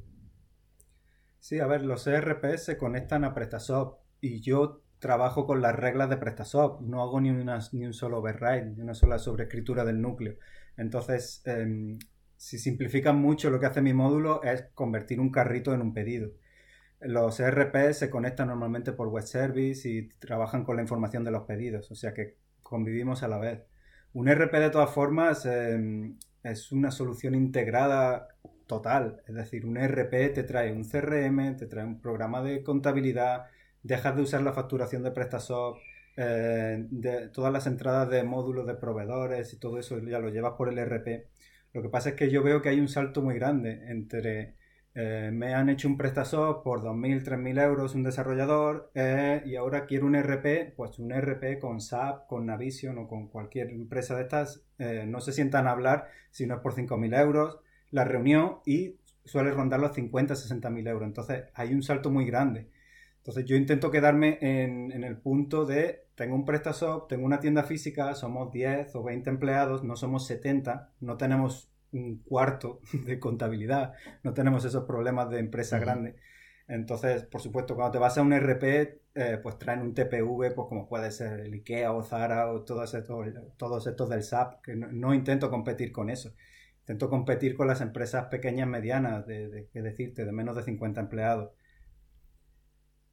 Sí, a ver, los ERP se conectan a PrestaShop y yo trabajo con las reglas de PrestaShop, no hago ni, una, ni un solo override, ni una sola sobreescritura del núcleo. Entonces, em, si simplifican mucho, lo que hace mi módulo es convertir un carrito en un pedido. Los ERP se conectan normalmente por web service y trabajan con la información de los pedidos, o sea que convivimos a la vez. Un ERP de todas formas em, es una solución integrada total, es decir, un ERP te trae un CRM, te trae un programa de contabilidad, dejas de usar la facturación de PrestaShop, eh, todas las entradas de módulos de proveedores y todo eso ya lo llevas por el ERP. Lo que pasa es que yo veo que hay un salto muy grande entre eh, me han hecho un PrestaShop por 2.000, 3.000 euros un desarrollador eh, y ahora quiero un ERP, pues un ERP con SAP, con Navision o con cualquier empresa de estas, no se sientan a hablar si no es por 5.000 euros, la reunión y suele rondar los 50, 60.000 euros. Entonces hay un salto muy grande. Entonces yo intento quedarme en, el punto de, tengo un PrestaShop, tengo una tienda física, somos 10 o 20 empleados, no somos 70, no tenemos un cuarto [LAUGHS] de contabilidad, no tenemos esos problemas de empresa grande. Entonces, por supuesto, cuando te vas a un RP, eh, pues traen un TPV, pues como puede ser el IKEA o Zara o todos estos, todos estos del SAP, que no, intento competir con eso. Intento competir con las empresas pequeñas, medianas, de, de, de decirte, de menos de 50 empleados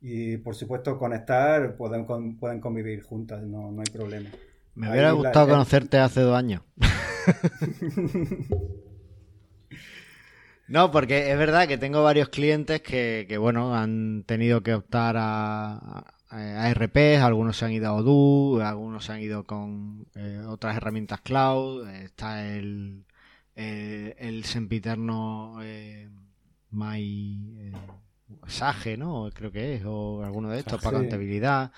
y por supuesto conectar, pueden, pueden convivir juntas, no, hay problema. Me hubiera gustado conocerte hace dos años. [LAUGHS] no, porque es verdad que tengo varios clientes que, bueno, han tenido que optar a, a RPs, algunos se han ido a Odoo, algunos se han ido con eh, otras herramientas cloud, está el, el, el sempiterno eh, My... Eh, Sage, ¿no? Creo que es, o alguno de estos, para contabilidad,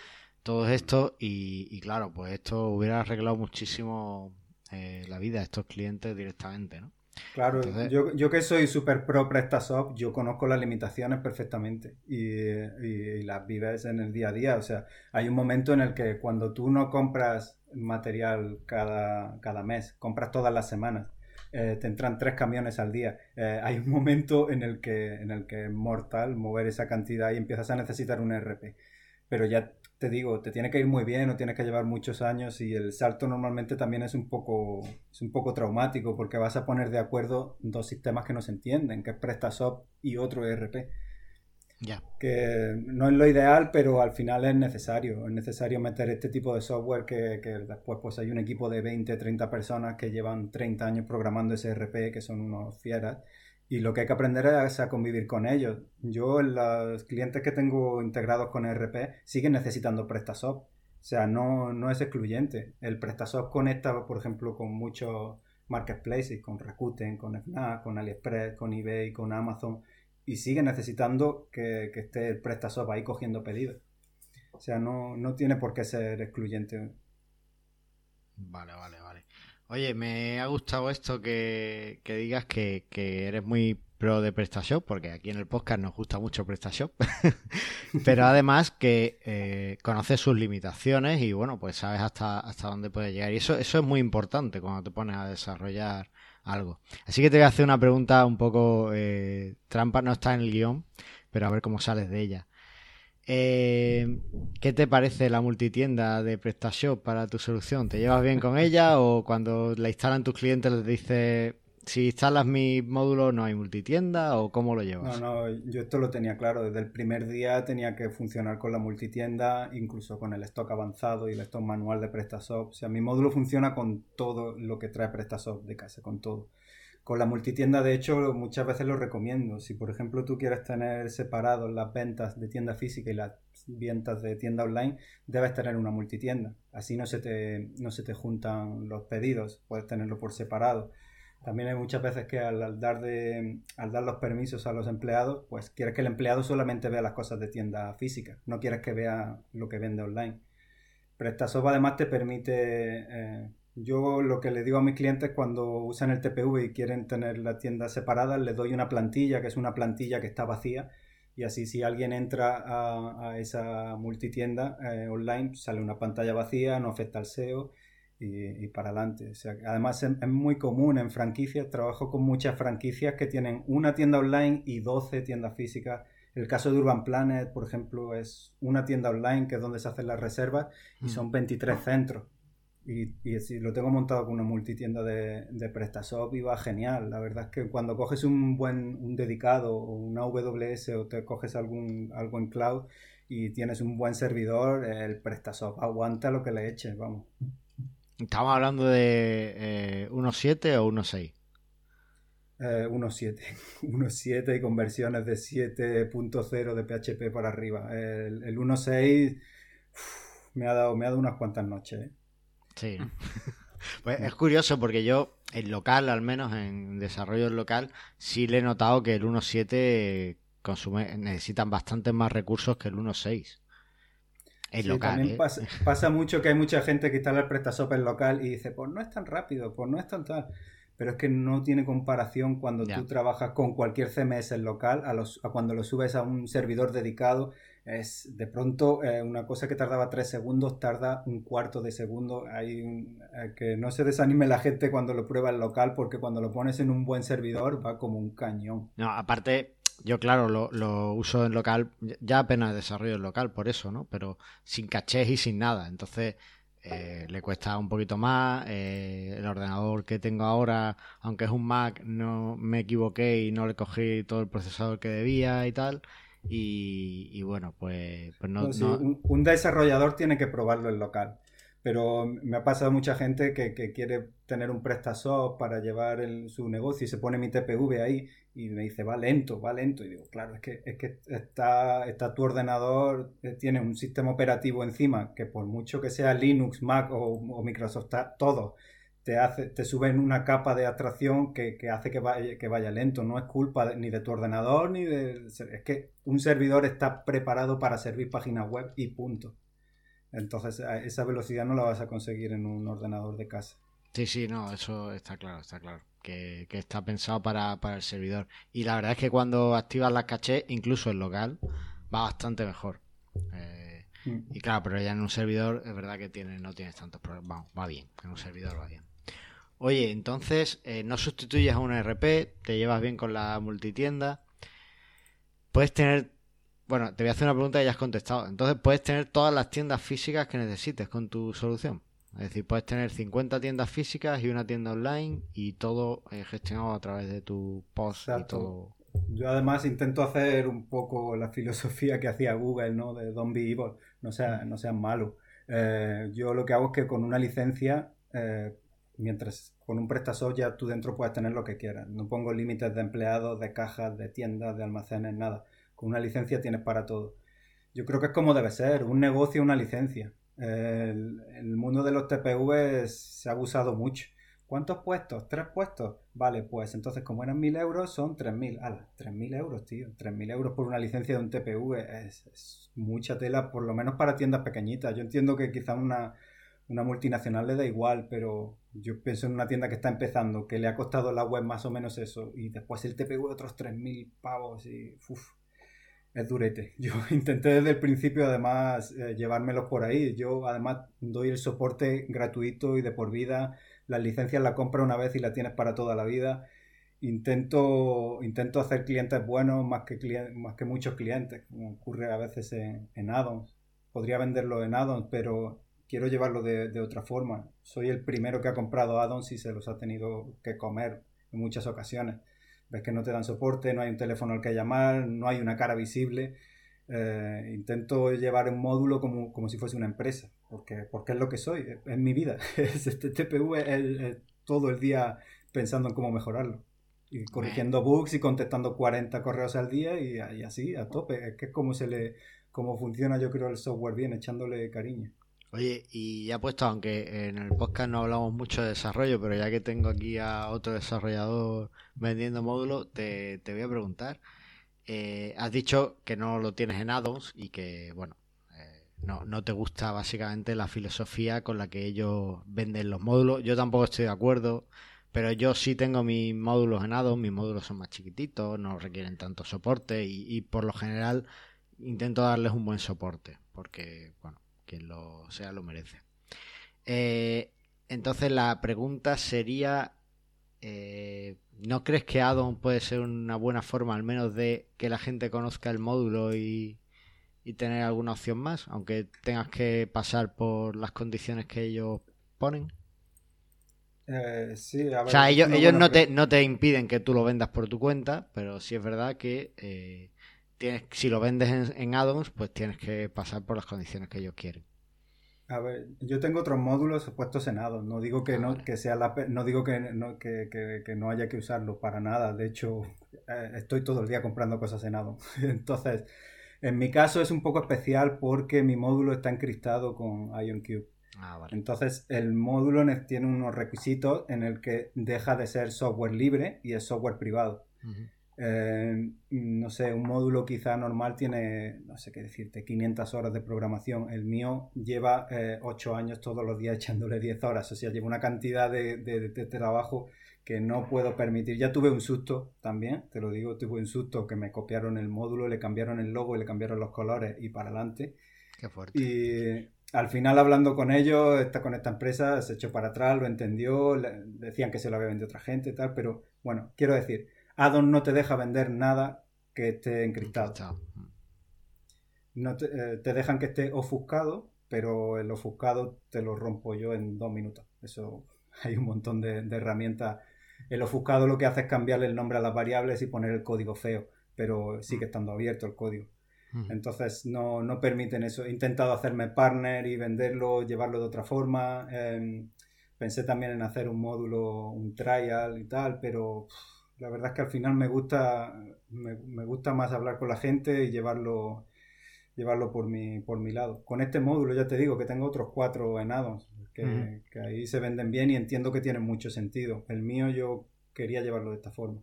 todo esto, y, claro, pues esto hubiera arreglado muchísimo eh, la vida de estos clientes directamente, ¿no? Claro, yo, yo, que soy super pro PrestaShop, yo conozco las limitaciones perfectamente y, las vives en el día a día. O sea, hay un momento en el que cuando tú no compras material cada, cada mes, compras todas las semanas eh, te entran tres camiones al día. Eh, hay un momento en el, que, en el que es mortal mover esa cantidad y empiezas a necesitar un RP. Pero ya te digo, te tiene que ir muy bien o tienes que llevar muchos años y el salto normalmente también es un poco, es un poco traumático porque vas a poner de acuerdo dos sistemas que no se entienden, que es PrestaShop y otro ERP. Que no es lo ideal, pero al final es necesario. Es necesario meter este tipo de software que, después pues hay un equipo de 20, 30 personas que llevan 30 años programando ese RP, que son unos fieras. Y lo que hay que aprender es a convivir con ellos. Yo, los clientes que tengo integrados con RP siguen necesitando PrestaShop. O sea, no, no es excluyente. El PrestaShop conecta, por ejemplo, con muchos marketplaces, con Rakuten, con Fnac, con AliExpress, con eBay, con Amazon y sigue necesitando que, esté el PrestaShop ahí cogiendo pedidos. O sea, no, tiene por qué ser excluyente. Vale, vale, vale. Oye, me ha gustado esto que, digas que, eres muy pro de PrestaShop, porque aquí en el podcast nos gusta mucho PrestaShop, [LAUGHS] pero además que eh, conoces sus limitaciones y bueno, pues sabes hasta, hasta dónde puede llegar. Y eso, eso es muy importante cuando te pones a desarrollar algo. Así que te voy a hacer una pregunta un poco eh, trampa, no está en el guion, pero a ver cómo sales de ella. Eh, ¿Qué te parece la multitienda de PrestaShop para tu solución? ¿Te llevas bien con ella o cuando la instalan tus clientes les dices si instalas mi módulo no hay multitienda o cómo lo llevas? No, no, yo esto lo tenía claro. Desde el primer día tenía que funcionar con la multitienda, incluso con el stock avanzado y el stock manual de PrestaShop. O sea, mi módulo funciona con todo lo que trae PrestaShop de casa, con todo. Con la multitienda, de hecho, muchas veces lo recomiendo. Si, por ejemplo, tú quieres tener separados las ventas de tienda física y las ventas de tienda online, debes tener una multitienda. Así no se te, no se te juntan los pedidos, puedes tenerlo por separado. También hay muchas veces que al, dar de, al dar los permisos a los empleados, pues quieres que el empleado solamente vea las cosas de tienda física, no quieres que vea lo que vende online. PrestaShop además te permite, eh, yo lo que le digo a mis clientes cuando usan el TPV y quieren tener la tienda separada, les doy una plantilla, que es una plantilla que está vacía, y así si alguien entra a, esa multitienda eh, online, sale una pantalla vacía, no afecta al SEO y, para adelante. O sea, además es, muy común en franquicias, trabajo con muchas franquicias que tienen una tienda online y 12 tiendas físicas El caso de Urban Planet, por ejemplo, es una tienda online que es donde se hacen las reservas y mm. son 23 centros. Y, y si lo tengo montado con una multitienda de, de PrestaShop y va genial. La verdad es que cuando coges un buen un dedicado o una AWS o te coges algún, algo en cloud y tienes un buen servidor, el PrestaShop aguanta lo que le eches, vamos. ¿Estamos hablando de 1.7 eh, o 1.6? 1.7. 1.7 y conversiones de 7.0 de PHP para arriba. El, el 1.6 me, ha dado, me ha dado unas cuantas noches. ¿eh? Sí. [LAUGHS] Pues es curioso porque yo, en local, al menos en desarrollo local, sí le he notado que el 1.7 consume, necesitan bastantes más recursos que el 1.6. En local. También ¿eh? pasa, mucho que hay mucha gente que instala el PrestaShop en local y dice, pues no es tan rápido, pues no es tan tal pero es que no tiene comparación cuando tú trabajas con cualquier CMS local a, los, a cuando lo subes a un servidor dedicado. Es de pronto eh, una cosa que tardaba tres segundos tarda un cuarto de segundo. Hay eh, que no se desanime la gente cuando lo prueba en local porque cuando lo pones en un buen servidor va como un cañón. No, aparte, yo claro, lo, lo, uso en local, ya apenas desarrollo en local, por eso, ¿no? Pero sin cachés y sin nada. Entonces, eh, le cuesta un poquito más. Eh, el ordenador que tengo ahora, aunque es un Mac, no me equivoqué y no le cogí todo el procesador que debía y tal. Y, bueno, pues, pues no, Un, desarrollador tiene que probarlo en local. Pero me ha pasado mucha gente que, quiere tener un PrestaShop para llevar su negocio y se pone mi TPV ahí y me dice, va lento, va lento. Y digo, claro, es que, es que está, está tu ordenador, eh, tiene un sistema operativo encima que por mucho que sea Linux, Mac o, Microsoft, todo, te, hace, te suben una capa de abstracción que, hace que vaya, que vaya lento. No es culpa ni de tu ordenador ni de... Es que un servidor está preparado para servir páginas web y punto. Entonces, esa velocidad no la vas a conseguir en un ordenador de casa. Sí, sí, no, eso está claro, está claro. Que, está pensado para, el servidor. Y la verdad es que cuando activas las cachés, incluso en local, va bastante mejor. Eh, mm. Y claro, pero ya en un servidor es verdad que tiene, no tienes tantos problemas. Va, bien, en un servidor va bien. Oye, entonces, eh, no sustituyes a un RP, te llevas bien con la multitienda. Puedes tener bueno, te voy a hacer una pregunta y ya has contestado. Entonces puedes tener todas las tiendas físicas que necesites con tu solución. Es decir, puedes tener 50 tiendas físicas y una tienda online y todo eh, gestionado a través de tu post y todo. Yo además intento hacer un poco la filosofía que hacía Google, ¿no? De Don't be evil, no sean no sean malos. Eh, yo lo que hago es que con una licencia, eh, mientras con un PrestaShop ya tú dentro puedes tener lo que quieras. No pongo límites de empleados, de cajas, de tiendas, de almacenes, nada con una licencia tienes para todo. Yo creo que es como debe ser, un negocio, una licencia. El, el mundo de los TPV se ha abusado mucho. ¿Cuántos puestos? ¿Tres puestos? Vale, pues entonces como eran mil euros son tres mil. Tres mil euros, tío. Tres mil euros por una licencia de un TPV es, mucha tela, por lo menos para tiendas pequeñitas. Yo entiendo que quizá una, una multinacional le da igual, pero yo pienso en una tienda que está empezando, que le ha costado la web más o menos eso, y después el TPV otros tres mil pavos y... Uf, es durete. [LAUGHS] Yo intenté desde el principio además eh, llevármelos por ahí. Yo además doy el soporte gratuito y de por vida. Las licencias la compra una vez y la tienes para toda la vida. Intento, intento hacer clientes buenos más que, más que muchos clientes, como ocurre a veces en, en addons. Podría venderlo en addons, pero quiero llevarlo de, de otra forma. Soy el primero que ha comprado addons y se los ha tenido que comer en muchas ocasiones ves que no te dan soporte, no hay un teléfono al que llamar, no hay una cara visible. Eh, intento llevar un módulo como, como, si fuese una empresa, porque, porque es lo que soy, es, mi vida. [LAUGHS] este TPU es, todo el día pensando en cómo mejorarlo. Y corrigiendo bugs y contestando 40 correos al día y, y, así, a tope. Es que es como, se le, como funciona yo creo el software bien, echándole cariño. Oye, y ya puesto, aunque en el podcast no hablamos mucho de desarrollo, pero ya que tengo aquí a otro desarrollador vendiendo módulos, te, te voy a preguntar. Eh, has dicho que no lo tienes en addons y que, bueno, eh, no, no te gusta básicamente la filosofía con la que ellos venden los módulos. Yo tampoco estoy de acuerdo, pero yo sí tengo mis módulos en addons, mis módulos son más chiquititos, no requieren tanto soporte y, y por lo general intento darles un buen soporte, porque, bueno, quien lo sea lo merece. Eh, entonces la pregunta sería, eh, ¿no crees que Addon puede ser una buena forma al menos de que la gente conozca el módulo y, tener alguna opción más, aunque tengas que pasar por las condiciones que ellos ponen? Eh, sí, a ver, o sea, ellos, ellos no, te, no te impiden que tú lo vendas por tu cuenta, pero sí es verdad que eh, tienes, si lo vendes en, en addons, pues tienes que pasar por las condiciones que ellos quieren. A ver, yo tengo otros módulos puestos en Addon. No digo que no, que sea la, no digo que no, que, que, no haya que usarlo para nada. De hecho, eh, estoy todo el día comprando cosas en Addon. [LAUGHS] Entonces, en mi caso es un poco especial porque mi módulo está encriptado con IonQ. Ah, vale. Entonces, el módulo tiene unos requisitos en el que deja de ser software libre y es software privado. Eh, no sé, un módulo quizá normal tiene, no sé qué decirte, 500 horas de programación. El mío lleva 8 eh, años todos los días [LAUGHS] echándole 10 horas. O sea, lleva una cantidad de, trabajo que no puedo permitir. Ya tuve un susto también, te lo digo, tuve un susto que me copiaron el módulo, le cambiaron el logo y le cambiaron los colores y para adelante. Qué fuerte. Y al final hablando con ellos, está con esta empresa, se echó para atrás, lo entendió, decían que se lo había vendido otra gente y tal, pero bueno, quiero decir, Addon no te deja vender nada que esté encriptado. No eh, te, dejan que esté ofuscado, pero el ofuscado te lo rompo yo en dos minutos. Eso [LAUGHS] hay un montón de, herramientas. El ofuscado lo que hace es cambiarle el nombre a las variables y poner el código feo, pero sigue estando abierto el código. Entonces no, no, permiten eso. He intentado hacerme partner y venderlo, llevarlo de otra forma. Em, pensé también en hacer un módulo, un trial y tal, pero la verdad es que al final me gusta, me, gusta más hablar con la gente y llevarlo, llevarlo por mi, por mi lado. Con este módulo ya te digo que tengo otros cuatro en addons que, ahí se venden bien y entiendo que tienen mucho sentido. El mío yo quería llevarlo de esta forma.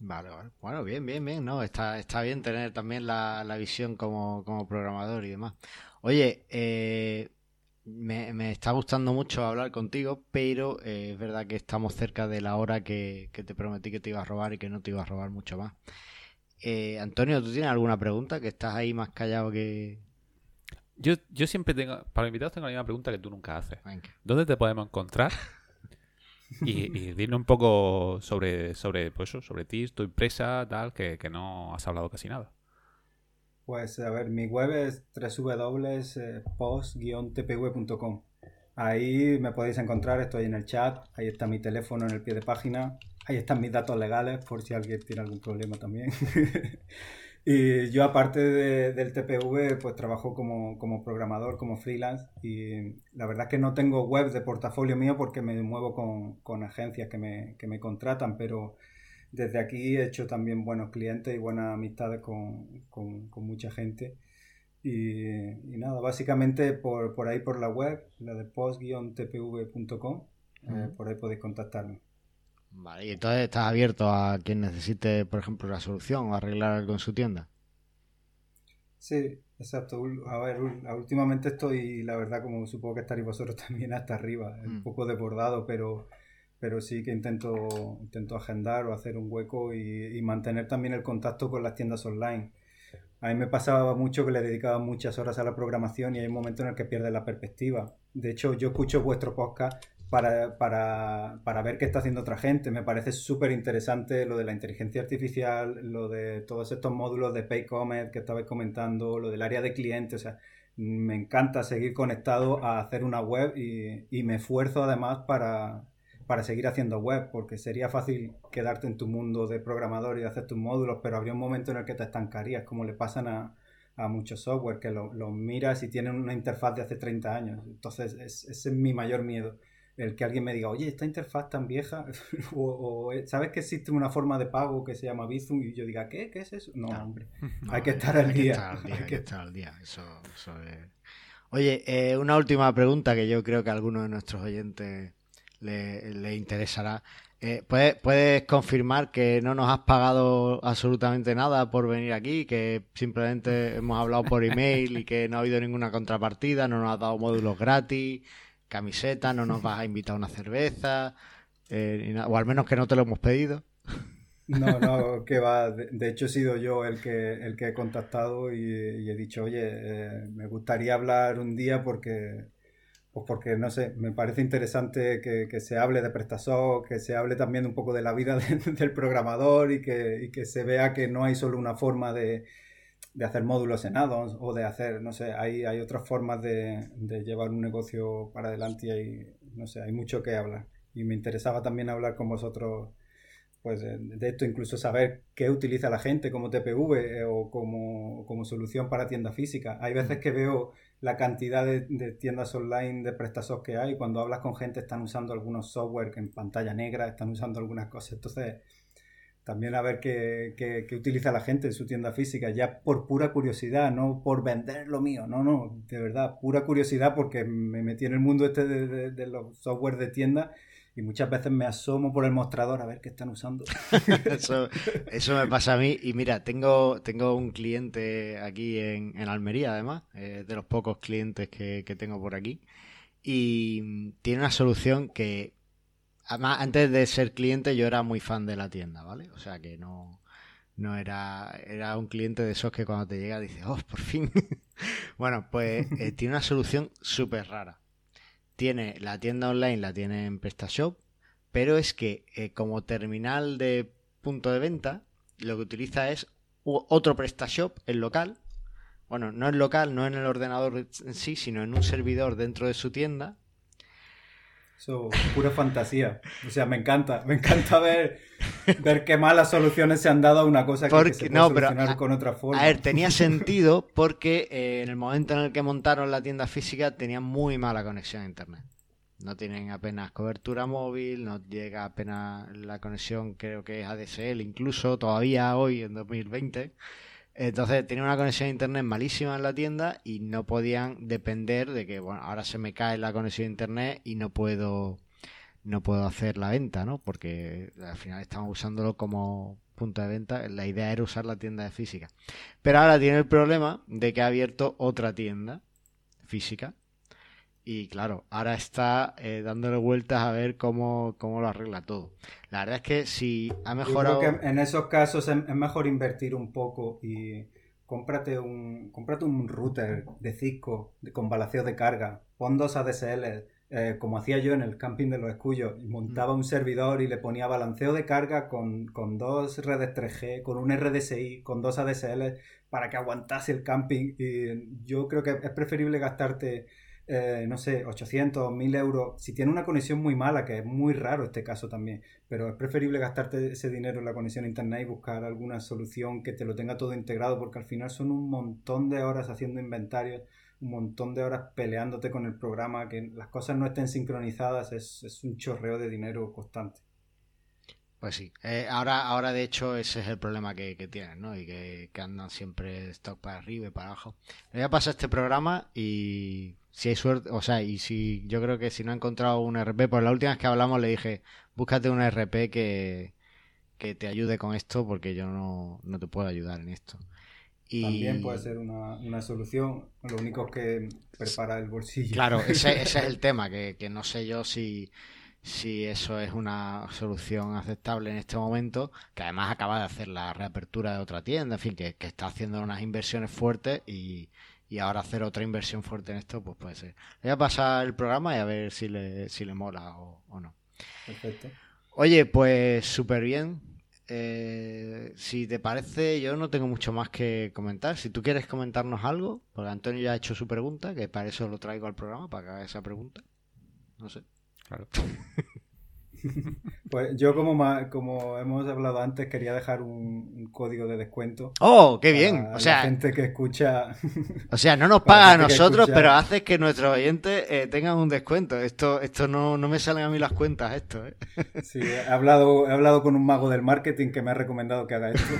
Vale, vale. Bueno, bien, bien, bien. No, está, está bien tener también la, la visión como, como programador y demás. Oye, eh, me, está gustando mucho hablar contigo, pero eh, es verdad que estamos cerca de la hora que, te prometí que te iba a robar y que no te iba a robar mucho más. Eh, Antonio, ¿tú tienes alguna pregunta? Que estás ahí más callado que... Yo, yo siempre tengo, para los invitados tengo la misma pregunta que tú nunca haces. ¿Dónde te podemos encontrar? [LAUGHS] y, y un poco sobre, sobre, pues sobre ti, tu empresa, tal, que, que no has hablado casi nada. Pues a ver, mi web es www.post-tpv.com. Ahí me podéis encontrar, estoy en el chat, ahí está mi teléfono en el pie de página, ahí están mis datos legales por si alguien tiene algún problema también. [LAUGHS] y yo aparte del TPV, pues trabajo como, programador, como freelance y la verdad es que no tengo web de portafolio mío porque me muevo con, agencias que me, que me contratan, pero desde aquí he hecho también buenos clientes y buenas amistades con, mucha gente. Y, nada, básicamente por, por, ahí por la web, la de post-tpv.com, eh, por ahí podéis contactarme. Vale, y entonces estás abierto a quien necesite, por ejemplo, la solución o arreglar algo en su tienda. Sí, exacto. A ver, últimamente estoy, la verdad, como supongo que estaréis vosotros [LAUGHS] también hasta arriba, un mm. poco desbordado, pero pero sí que intento, intento agendar o hacer un hueco y, mantener también el contacto con las tiendas online. A mí me pasaba mucho que le dedicaba muchas horas a la programación y hay un momento en el que pierde la perspectiva. De hecho, yo escucho vuestro podcast para, para, para ver qué está haciendo otra gente. Me parece súper interesante lo de la inteligencia artificial, lo de todos estos módulos de Paycomet que estabais comentando, lo del área de clientes. O sea, me encanta seguir conectado a hacer una web y, y me esfuerzo además para, para seguir haciendo web, porque sería fácil quedarte en tu mundo de programador y hacer tus módulos, pero habría un momento en el que te estancarías, como le pasan a, a muchos software, que lo, miras y tienen una interfaz de hace 30 años. Entonces, ese es mi mayor miedo. El que alguien me diga, oye, esta interfaz tan vieja, [LAUGHS] o, ¿sabes que existe una forma de pago que se llama Bizum? Y yo diga, ¿qué? ¿Qué es eso? No, hombre, [LAUGHS] hay que estar al [LAUGHS] día. Hay que estar al día, Eso, Oye, eh, una última pregunta que yo creo que algunos de nuestros oyentes le, interesará. Eh, ¿puedes, confirmar que no nos has pagado absolutamente nada por venir aquí? Que simplemente hemos hablado por email y que no ha habido ninguna contrapartida, no nos has dado módulos gratis, camiseta, no nos vas a invitar a una cerveza, eh, o al menos que no te lo hemos pedido. No, no, que va. De, hecho, he sido yo el que, el que he contactado y, he dicho, oye, eh, me gustaría hablar un día porque pues porque, no sé, me parece interesante que, se hable de PrestaShop, que se hable también un poco de la vida [LAUGHS] del programador y que, que, se vea que no hay solo una forma de, de hacer módulos en addons o de hacer, no sé, hay, hay otras formas de, de, llevar un negocio para adelante y hay, no sé, hay mucho que hablar. Y me interesaba también hablar con vosotros pues de esto, incluso saber qué utiliza la gente como TPV eh, o como, como, solución para tienda física. Hay veces que veo la cantidad de, tiendas online de prestasos que hay. Cuando hablas con gente están usando algunos software que en pantalla negra, están usando algunas cosas. Entonces, también a ver qué, utiliza la gente en su tienda física, ya por pura curiosidad, no por vender lo mío, no, no, de verdad, pura curiosidad porque me metí en el mundo este de los software de tienda y muchas veces me asomo por el mostrador a ver qué están usando. [LAUGHS] eso, [LAUGHS] eso, me pasa a mí. Y mira, tengo, tengo un cliente aquí en, en Almería, además, eh, de los pocos clientes que, que, tengo por aquí. Y tiene una solución que, además, antes de ser cliente, yo era muy fan de la tienda, ¿vale? O sea que no, no era, era un cliente de esos que cuando te llega dices, oh, por fin. [LAUGHS] bueno, pues eh, tiene una solución súper rara tiene la tienda online, la tiene en PrestaShop, pero es que eh, como terminal de punto de venta, lo que utiliza es otro PrestaShop, el local. Bueno, no es local, no en el ordenador en sí, sino en un servidor dentro de su tienda pura fantasía. O sea, me encanta, me encanta ver, ver qué malas soluciones se han dado a una cosa que, se puede solucionar con otra forma. A ver, tenía sentido porque eh, en el momento en el que montaron la tienda física tenían muy mala conexión a internet. No tienen apenas cobertura móvil, no llega apenas la conexión, creo que es ADSL, incluso todavía hoy en 2020. Entonces tenía una conexión a internet malísima en la tienda y no podían depender de que, bueno, ahora se me cae la conexión a internet y no puedo no puedo hacer la venta, ¿no? Porque al final estamos usándolo como punto de venta. La idea era usar la tienda de física. Pero ahora tiene el problema de que ha abierto otra tienda física y claro, ahora está eh, dándole vueltas a ver cómo, cómo, lo arregla todo. La verdad es que si ha mejorado. Yo creo que en esos casos es mejor invertir un poco y cómprate un, cómprate un router de Cisco con balanceo de carga, pon dos ADSL, eh, como hacía yo en el camping de los escullos, montaba un servidor y le ponía balanceo de carga con, con dos redes 3G, con un RDSI, con dos ADSL para que aguantase el camping. Y yo creo que es preferible gastarte eh, no sé, 800, 1000 euros, si tiene una conexión muy mala, que es muy raro este caso también, pero es preferible gastarte ese dinero en la conexión a internet y buscar alguna solución que te lo tenga todo integrado, porque al final son un montón de horas haciendo inventarios, un montón de horas peleándote con el programa, que las cosas no estén sincronizadas, es, un chorreo de dinero constante. Pues sí, eh, ahora, ahora de hecho ese es el problema que, tienen, ¿no? Y que, que andan siempre stock para arriba y para abajo. Le voy a pasar este programa y si hay suerte, o sea, y si yo creo que si no ha encontrado un RP, pues la última vez que hablamos le dije, búscate un RP que, que te ayude con esto porque yo no, no te puedo ayudar en esto. Y... También puede ser una, una, solución, lo único que prepara el bolsillo. Claro, ese, [LAUGHS] ese es el tema, que, que, no sé yo si, si eso es una solución aceptable en este momento, que además acaba de hacer la reapertura de otra tienda, en fin, que, que está haciendo unas inversiones fuertes y, y ahora hacer otra inversión fuerte en esto, pues puede ser. Voy a pasar el programa y a ver si le, si le mola o, no. Perfecto. Oye, pues súper bien. Eh, si te parece, yo no tengo mucho más que comentar. Si tú quieres comentarnos algo, porque Antonio ya ha hecho su pregunta, que para eso lo traigo al programa, para que haga esa pregunta. No sé. Claro. [LAUGHS] Pues yo, como, como hemos hablado antes, quería dejar un, código de descuento. ¡Oh, qué bien! O sea, la gente que escucha. [LAUGHS] O sea, no nos paga a nosotros, pero hace que nuestros oyentes eh, tengan un descuento. Esto, esto no, no me salen a mí las cuentas, esto. ¿eh? [LAUGHS] Sí, he hablado, he hablado con un mago del marketing que me ha recomendado que haga esto.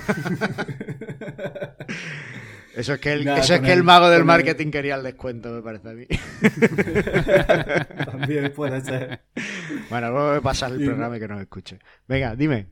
Eso es que el, eso es que el, mago del marketing quería el descuento, me parece a mí. [LAUGHS] También puede ser. Bueno, luego me pasar el programa y que nos escuche. Venga, dime.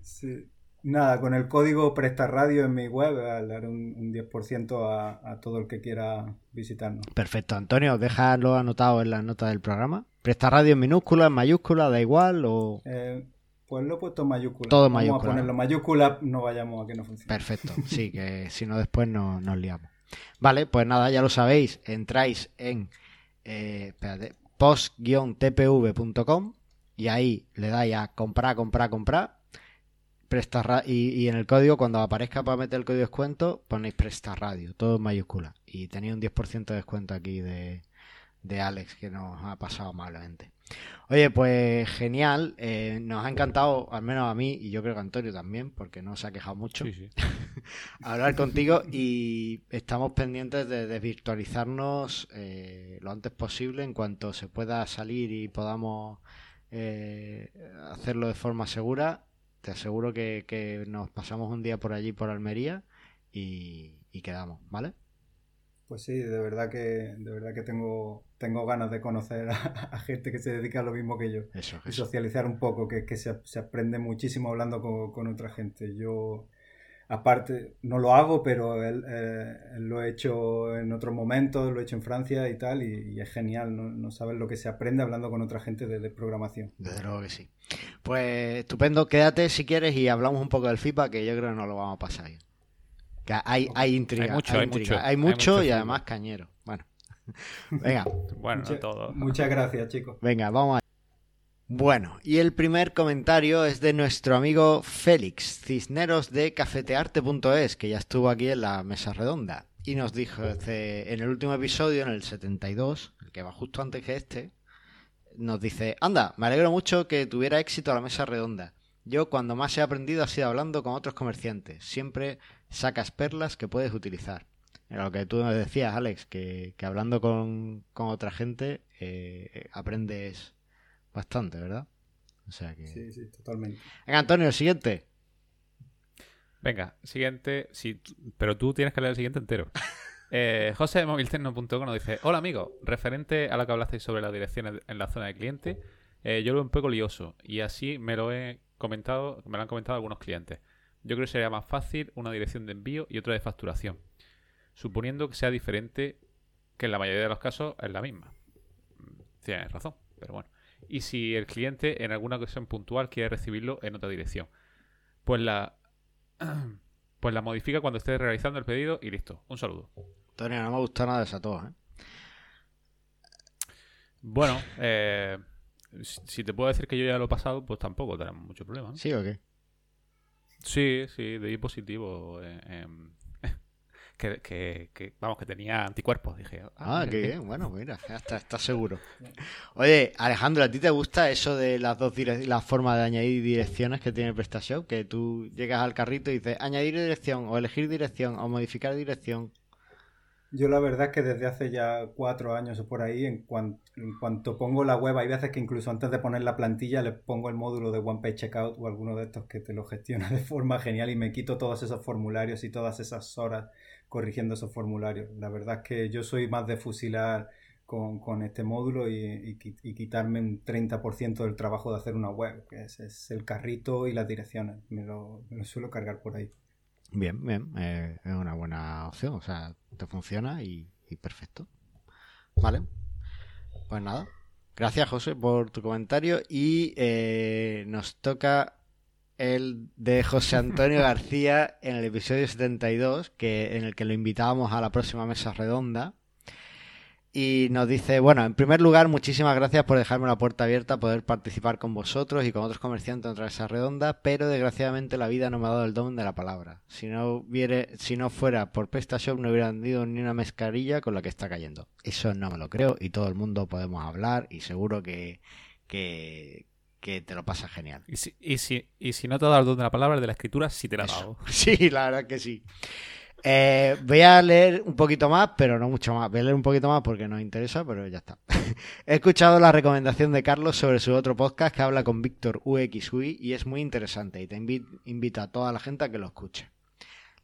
Nada, con el código Presta Radio en mi web, al dar un, 10% a, todo el que quiera visitarnos. Perfecto, Antonio, déjalo anotado en la nota del programa. Presta Radio en minúscula, en mayúscula, da igual o... Eh, pues lo he puesto en mayúscula. Todo en mayúscula. Vamos a ponerlo en mayúscula, no vayamos a que no funcione. Perfecto, sí, que si no después no, nos liamos. Vale, pues nada, ya lo sabéis, entráis en... Eh, post-tpv.com y ahí le dais a comprar, comprar, comprar. Presta y, y, en el código, cuando aparezca para meter el código de descuento, ponéis Presta Radio, todo en mayúscula. Y tenéis un 10% de descuento aquí de, de Alex, que nos ha pasado amablemente. Oye, pues genial, eh, nos ha encantado, al menos a mí, y yo creo que a Antonio también, porque no se ha quejado mucho, Sí, sí. [LAUGHS] hablar contigo y estamos pendientes de desvirtualizarnos eh, lo antes posible en cuanto se pueda salir y podamos eh, hacerlo de forma segura. Te aseguro que, que nos pasamos un día por allí, por Almería, y, y quedamos, ¿vale? Pues sí, de verdad que, de verdad que tengo, tengo ganas de conocer [LAUGHS] a, a gente que se dedica a lo mismo que yo. Eso, Y eso. socializar un poco, que, que se, se aprende muchísimo hablando con, con otra gente. Yo, aparte, no lo hago, pero él, eh, él lo he hecho en otros momentos, lo he hecho en Francia y tal, y, y es genial, ¿no? no sabes lo que se aprende hablando con otra gente de, de programación. Desde luego que sí. Pues estupendo, quédate si quieres y hablamos un poco del FIFA, que yo creo que no lo vamos a pasar bien. Que hay, hay intriga, Hay mucho, hay intriga, mucho, hay hay mucho y además cañero. Bueno, [LAUGHS] venga, Bueno, Mucha- todo. Muchas gracias, chicos. venga, vamos a... Bueno, y el primer comentario es de nuestro amigo Félix Cisneros de cafetearte.es, que ya estuvo aquí en la mesa redonda. Y nos dijo dice, en el último episodio, en el 72, el que va justo antes que este, nos dice, anda, me alegro mucho que tuviera éxito la mesa redonda. Yo cuando más he aprendido ha sido hablando con otros comerciantes. Siempre sacas perlas que puedes utilizar. Era lo que tú nos decías, Alex, que, que hablando con, con otra gente eh, aprendes bastante, ¿verdad? O sea que... Sí, sí, totalmente. Venga, Antonio, el siguiente. Venga, siguiente. Sí, pero tú tienes que leer el siguiente entero. [LAUGHS] Eh, José de moviltecno.com nos dice: Hola amigo, referente a lo que hablasteis sobre las direcciones en la zona de cliente, eh, yo lo veo un poco lioso y así me lo he comentado, me lo han comentado algunos clientes. Yo creo que sería más fácil una dirección de envío y otra de facturación, suponiendo que sea diferente, que en la mayoría de los casos es la misma. Tienes razón, pero bueno. Y si el cliente en alguna ocasión puntual quiere recibirlo en otra dirección, pues la [CLEARS THROAT] pues la modifica cuando esté realizando el pedido y listo. Un saludo. Antonio, no me gusta nada de esa tos, ¿eh? Bueno, eh, si si te puedo decir que yo ya lo he pasado, pues tampoco tenemos mucho problema. ¿no? ¿Sí o qué? Sí, sí, de positivo. eh, em, [LAUGHS] que, que, que, vamos, que tenía anticuerpos. Dije, Ah, mira qué [LAUGHS] bien. Bueno, mira, ya está, está seguro. Oye, Alejandro, ¿a ti te gusta eso de las dos dire- la forma de añadir direcciones que tiene PrestaShop? Que tú llegas al carrito y dices añadir dirección, o elegir dirección, o modificar dirección. Yo la verdad es que desde hace ya cuatro años o por ahí, en, cuan- en cuanto pongo la web, hay veces que incluso antes de poner la plantilla le pongo el módulo de One Page Checkout o alguno de estos que te lo gestiona [LAUGHS] de forma genial y me quito todos esos formularios y todas esas horas corrigiendo esos formularios. La verdad es que yo soy más de fusilar con, con este módulo y, y qui- y quitarme un 30% del trabajo de hacer una web, que es, es el carrito y las direcciones. Me lo suelo cargar por ahí. Bien, bien, eh, es una buena opción, o sea, te funciona y, y perfecto. Vale, pues nada. Gracias, José, por tu comentario y eh, nos toca el de José Antonio [LAUGHS] García en el episodio 72, que, en el que lo invitábamos a la próxima mesa redonda. Y nos dice, bueno, en primer lugar, muchísimas gracias por dejarme la puerta abierta a poder participar con vosotros y con otros comerciantes en otra mesa redonda, pero desgraciadamente la vida no me ha dado el don de la palabra. Si no, hubiere, si no fuera por PrestaShop no hubiera vendido ni una mascarilla con la que está cayendo. Eso no me lo creo y todo el mundo podemos hablar y seguro que, que, que te lo pasas genial. Y si, y, si, y si no te ha dado el don de la palabra, de la escritura sí te la ha dado. [LAUGHS] Sí, la verdad que sí. Eh, voy a leer un poquito más, pero no mucho más. Voy a leer un poquito más porque nos interesa, pero ya está. [LAUGHS] He escuchado la recomendación de Carlos sobre su otro podcast que habla con Víctor UXUI y es muy interesante y te invi- invito a toda la gente a que lo escuche.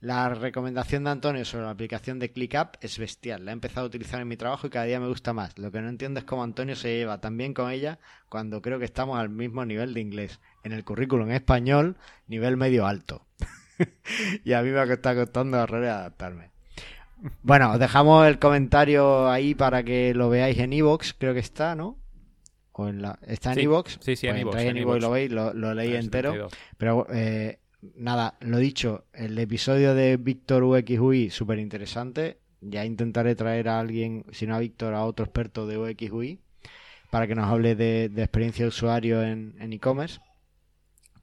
La recomendación de Antonio sobre la aplicación de ClickUp es bestial. La he empezado a utilizar en mi trabajo y cada día me gusta más. Lo que no entiendo es cómo Antonio se lleva tan bien con ella cuando creo que estamos al mismo nivel de inglés. En el currículum español, nivel medio alto. [LAUGHS] [LAUGHS] y a mí me está costando horrores adaptarme. Bueno, os dejamos el comentario ahí para que lo veáis en iVoox, creo que está, ¿no? O en la... ¿Está en Sí, iVoox? sí, sí, en Pues entráis en iVoox y lo veis, lo, lo leí entero. 72. Pero eh, nada, lo dicho, el episodio de Víctor UXUI, súper interesante. Ya intentaré traer a alguien, si no a Víctor, a otro experto de UXUI. para que nos hable de, experiencia de usuario en e-commerce.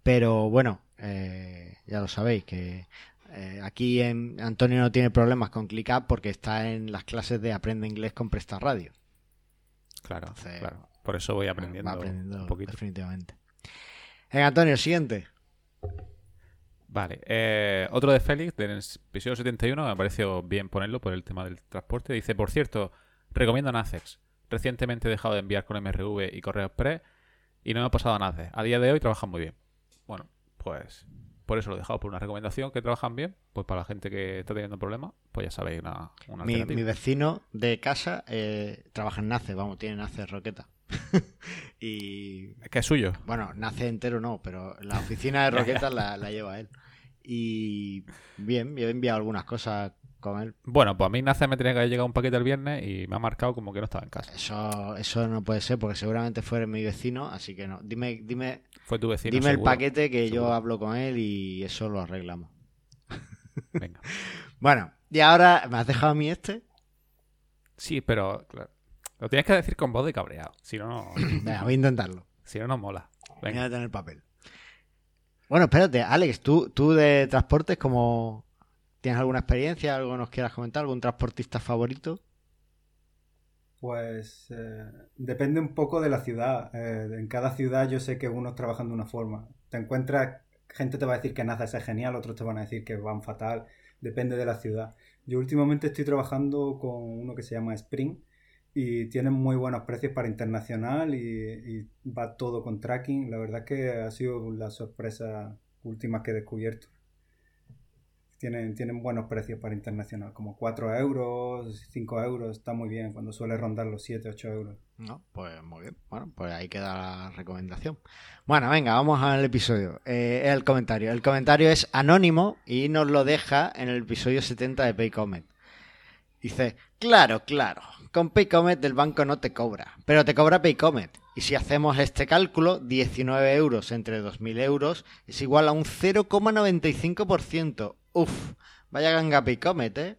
Pero bueno, eh, ya lo sabéis, que eh, aquí en, Antonio no tiene problemas con ClickUp porque está en las clases de Aprende Inglés con Presta Radio. Claro, claro. Por eso voy aprendiendo, aprendiendo un poquito. Definitivamente. Venga, Antonio, siguiente. Vale. Eh, otro de Félix, del episodio 71, me pareció bien ponerlo por el tema del transporte. Dice, por cierto, recomiendo Nacex. Recientemente he dejado de enviar con MRV y Correo Express y no me ha pasado nada. A día de hoy trabajan muy bien. Bueno, pues por eso lo he dejado por una recomendación que trabajan bien. Pues para la gente que está teniendo problemas, pues ya sabéis una, una mi, mi, vecino de casa eh, trabaja en Nace, vamos, tiene Nace Roqueta. [LAUGHS] y. Es que es suyo. Bueno, Nace entero no, pero la oficina de [LAUGHS] Roqueta la, la lleva él. Y bien, yo he enviado algunas cosas con él. Bueno, pues a mí Nace me tenía que haber llegado un paquete el viernes y me ha marcado como que no estaba en casa. Eso, eso no puede ser porque seguramente fue mi vecino, así que no. Dime, dime, fue tu vecino. Dime el paquete que yo hablo con él y eso lo arreglamos. [LAUGHS] Venga. [LAUGHS] bueno, y ahora, ¿me has dejado a mí este? Sí, pero lo tienes que decir con voz de cabreado. Si no, no. [COUGHS] Venga, voy a intentarlo. Si no, no mola. Venga. Voy a tener papel. Bueno, espérate, Alex, ¿tú, tú de transportes, como tienes alguna experiencia, algo nos quieras comentar, algún transportista favorito? Pues eh, depende un poco de la ciudad. Eh, en cada ciudad yo sé que unos trabajan de una forma. Te encuentras, gente te va a decir que NASA es genial, otros te van a decir que van fatal. Depende de la ciudad. Yo últimamente estoy trabajando con uno que se llama Spring y tienen muy buenos precios para internacional y, y va todo con tracking. La verdad que ha sido la sorpresa última que he descubierto. Tienen, tienen buenos precios para internacional, como 4 euros, 5 euros, está muy bien, cuando suele rondar los 7, 8 euros. No, pues muy bien. Bueno, pues ahí queda la recomendación. Bueno, venga, vamos al episodio. Eh, el comentario. El comentario es anónimo y nos lo deja en el episodio 70 de Paycomet. Dice, claro, claro, con Paycomet el banco no te cobra, pero te cobra Paycomet. Y si hacemos este cálculo, 19 euros entre 2.000 euros es igual a un 0,95%. Uf, vaya ganga Paycomet, ¿eh?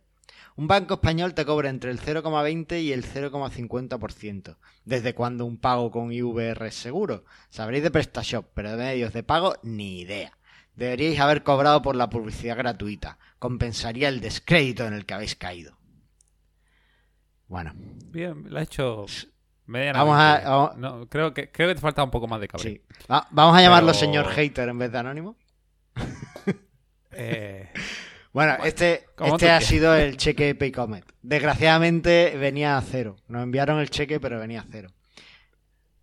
Un banco español te cobra entre el 0,20 y el 0,50%. ¿Desde cuándo un pago con IVR es seguro? Sabréis de PrestaShop, pero de medios de pago ni idea. Deberíais haber cobrado por la publicidad gratuita. Compensaría el descrédito en el que habéis caído. Bueno. Bien, lo ha hecho Vamos a, No, creo, que, creo que te falta un poco más de cabrón. Sí. vamos a llamarlo señor hater en vez de anónimo. Eh, bueno, este, este ha sido el cheque Paycomet. Desgraciadamente venía a cero. Nos enviaron el cheque, pero venía a cero.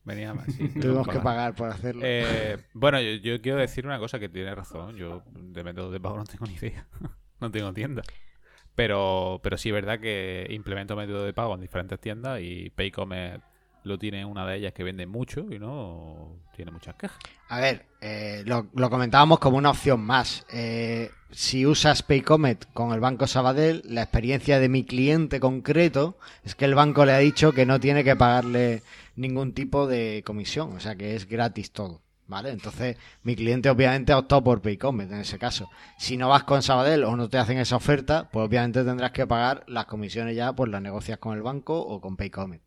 Venía más, [LAUGHS] Tuvimos que pagar por hacerlo. Eh, bueno, yo, quiero decir una cosa que tiene razón. Yo de método de pago no tengo ni idea. [LAUGHS] no tengo tienda. Pero, pero sí es verdad que implemento método de pago en diferentes tiendas y Paycomet lo tiene una de ellas que vende mucho y no tiene muchas quejas. A ver, eh, lo, comentábamos como una opción más. Eh, si usas Paycomet con el Banco Sabadell, la experiencia de mi cliente concreto es que el banco le ha dicho que no tiene que pagarle ningún tipo de comisión, o sea que es gratis todo. ¿Vale? Entonces, mi cliente obviamente ha optado por Paycomet en ese caso. Si no vas con Sabadell o no te hacen esa oferta, pues obviamente tendrás que pagar las comisiones ya, pues las negocias con el banco o con Paycomet.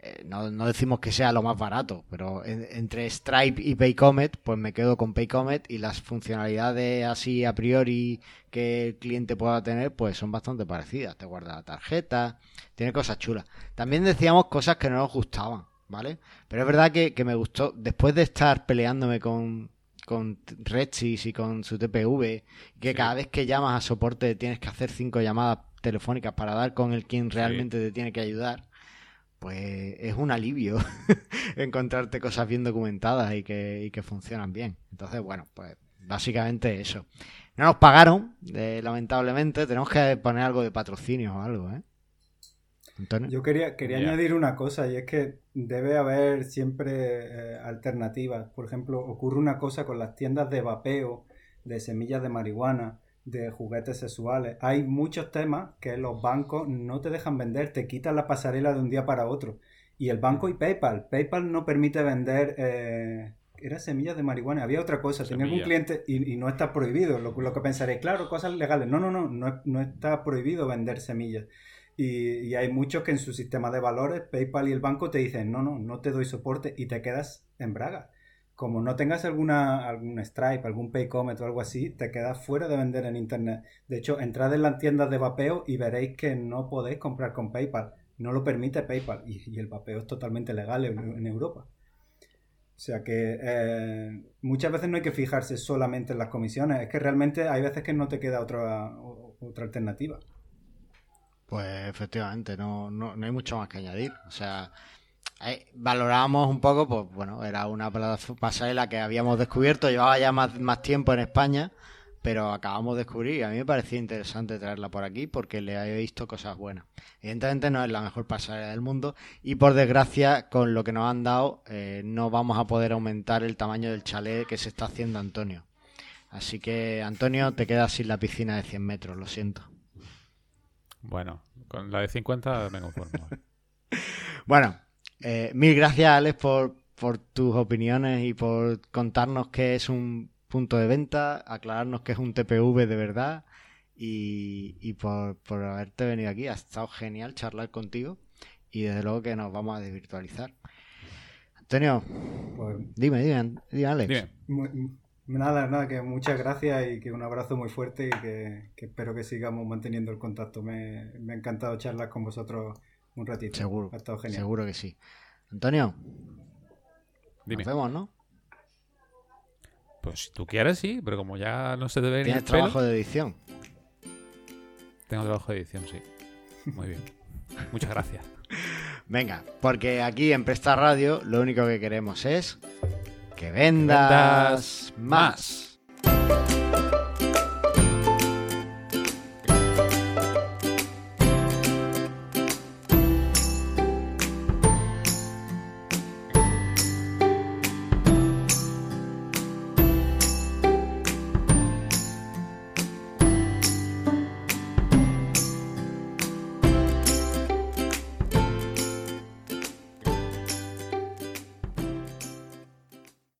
Eh, no, decimos que sea lo más barato, pero entre Stripe y Paycomet, pues me quedo con Paycomet y las funcionalidades así a priori que el cliente pueda tener, pues son bastante parecidas. Te guarda la tarjeta, tiene cosas chulas. También decíamos cosas que no nos gustaban, ¿vale? Pero es verdad que, me gustó, después de estar peleándome con, con Redsys y con su TPV, que cada vez que llamas a soporte tienes que hacer cinco llamadas telefónicas para dar con el quien realmente te tiene que ayudar pues es un alivio [LAUGHS] encontrarte cosas bien documentadas y que, que, funcionan bien. Entonces, bueno, pues básicamente eso. No nos pagaron, eh, lamentablemente, tenemos que poner algo de patrocinio o algo, ¿eh? Yo quería, quería añadir una cosa y es que debe haber siempre eh, alternativas. Por ejemplo, ocurre una cosa con las tiendas de vapeo, de semillas de marihuana, de juguetes sexuales. Hay muchos temas que los bancos no te dejan vender, te quitan la pasarela de un día para otro. Y el banco y PayPal. PayPal no permite vender... Eh, era semillas de marihuana, había otra cosa. Tenía un cliente y, no está prohibido. Lo, que pensaré, claro, cosas legales. No, no, no, no, no está prohibido vender semillas. Y, hay muchos que en su sistema de valores, PayPal y el banco te dicen, no, no, no te doy soporte y te quedas en braga. Como no tengas alguna, algún Stripe, algún Paycomet o algo así, te quedas fuera de vender en Internet. De hecho, entrad en las tiendas de vapeo y veréis que no podéis comprar con PayPal. No lo permite PayPal y, el vapeo es totalmente legal en, Europa. O sea que eh, muchas veces no hay que fijarse solamente en las comisiones, es que realmente hay veces que no te queda otra, otra alternativa. Pues efectivamente, no, no, no hay mucho más que añadir. O sea, valorábamos un poco, pues bueno, era una pasarela que habíamos descubierto, llevaba ya más, más tiempo en España, pero acabamos de descubrir y a mí me parecía interesante traerla por aquí porque le he visto cosas buenas. Evidentemente no es la mejor pasarela del mundo y por desgracia con lo que nos han dado eh, no vamos a poder aumentar el tamaño del chalet que se está haciendo Antonio. Así que Antonio te quedas sin la piscina de 100 metros, lo siento. Bueno, con la de 50 me conformo. [LAUGHS] bueno, eh, mil gracias, Alex, por, por tus opiniones y por contarnos qué es un punto de venta, aclararnos que es un TPV de verdad y, por, por, haberte venido aquí. Ha estado genial charlar contigo y desde luego que nos vamos a desvirtualizar. Antonio, pues, dime, dime, dime, Alex. Nada, nada, que muchas gracias y que un abrazo muy fuerte y que, espero que sigamos manteniendo el contacto. Me, ha encantado charlar con vosotros un ratito. Seguro. Seguro que sí. Antonio. Dime. Nos vemos, ¿no? Pues si tú quieres, sí, pero como ya no se debe ¿Tienes trabajo de edición? Tengo trabajo de edición, sí. Muy bien. [LAUGHS] Muchas gracias. Venga, porque aquí en Presta Radio lo único que queremos es que vendas, más.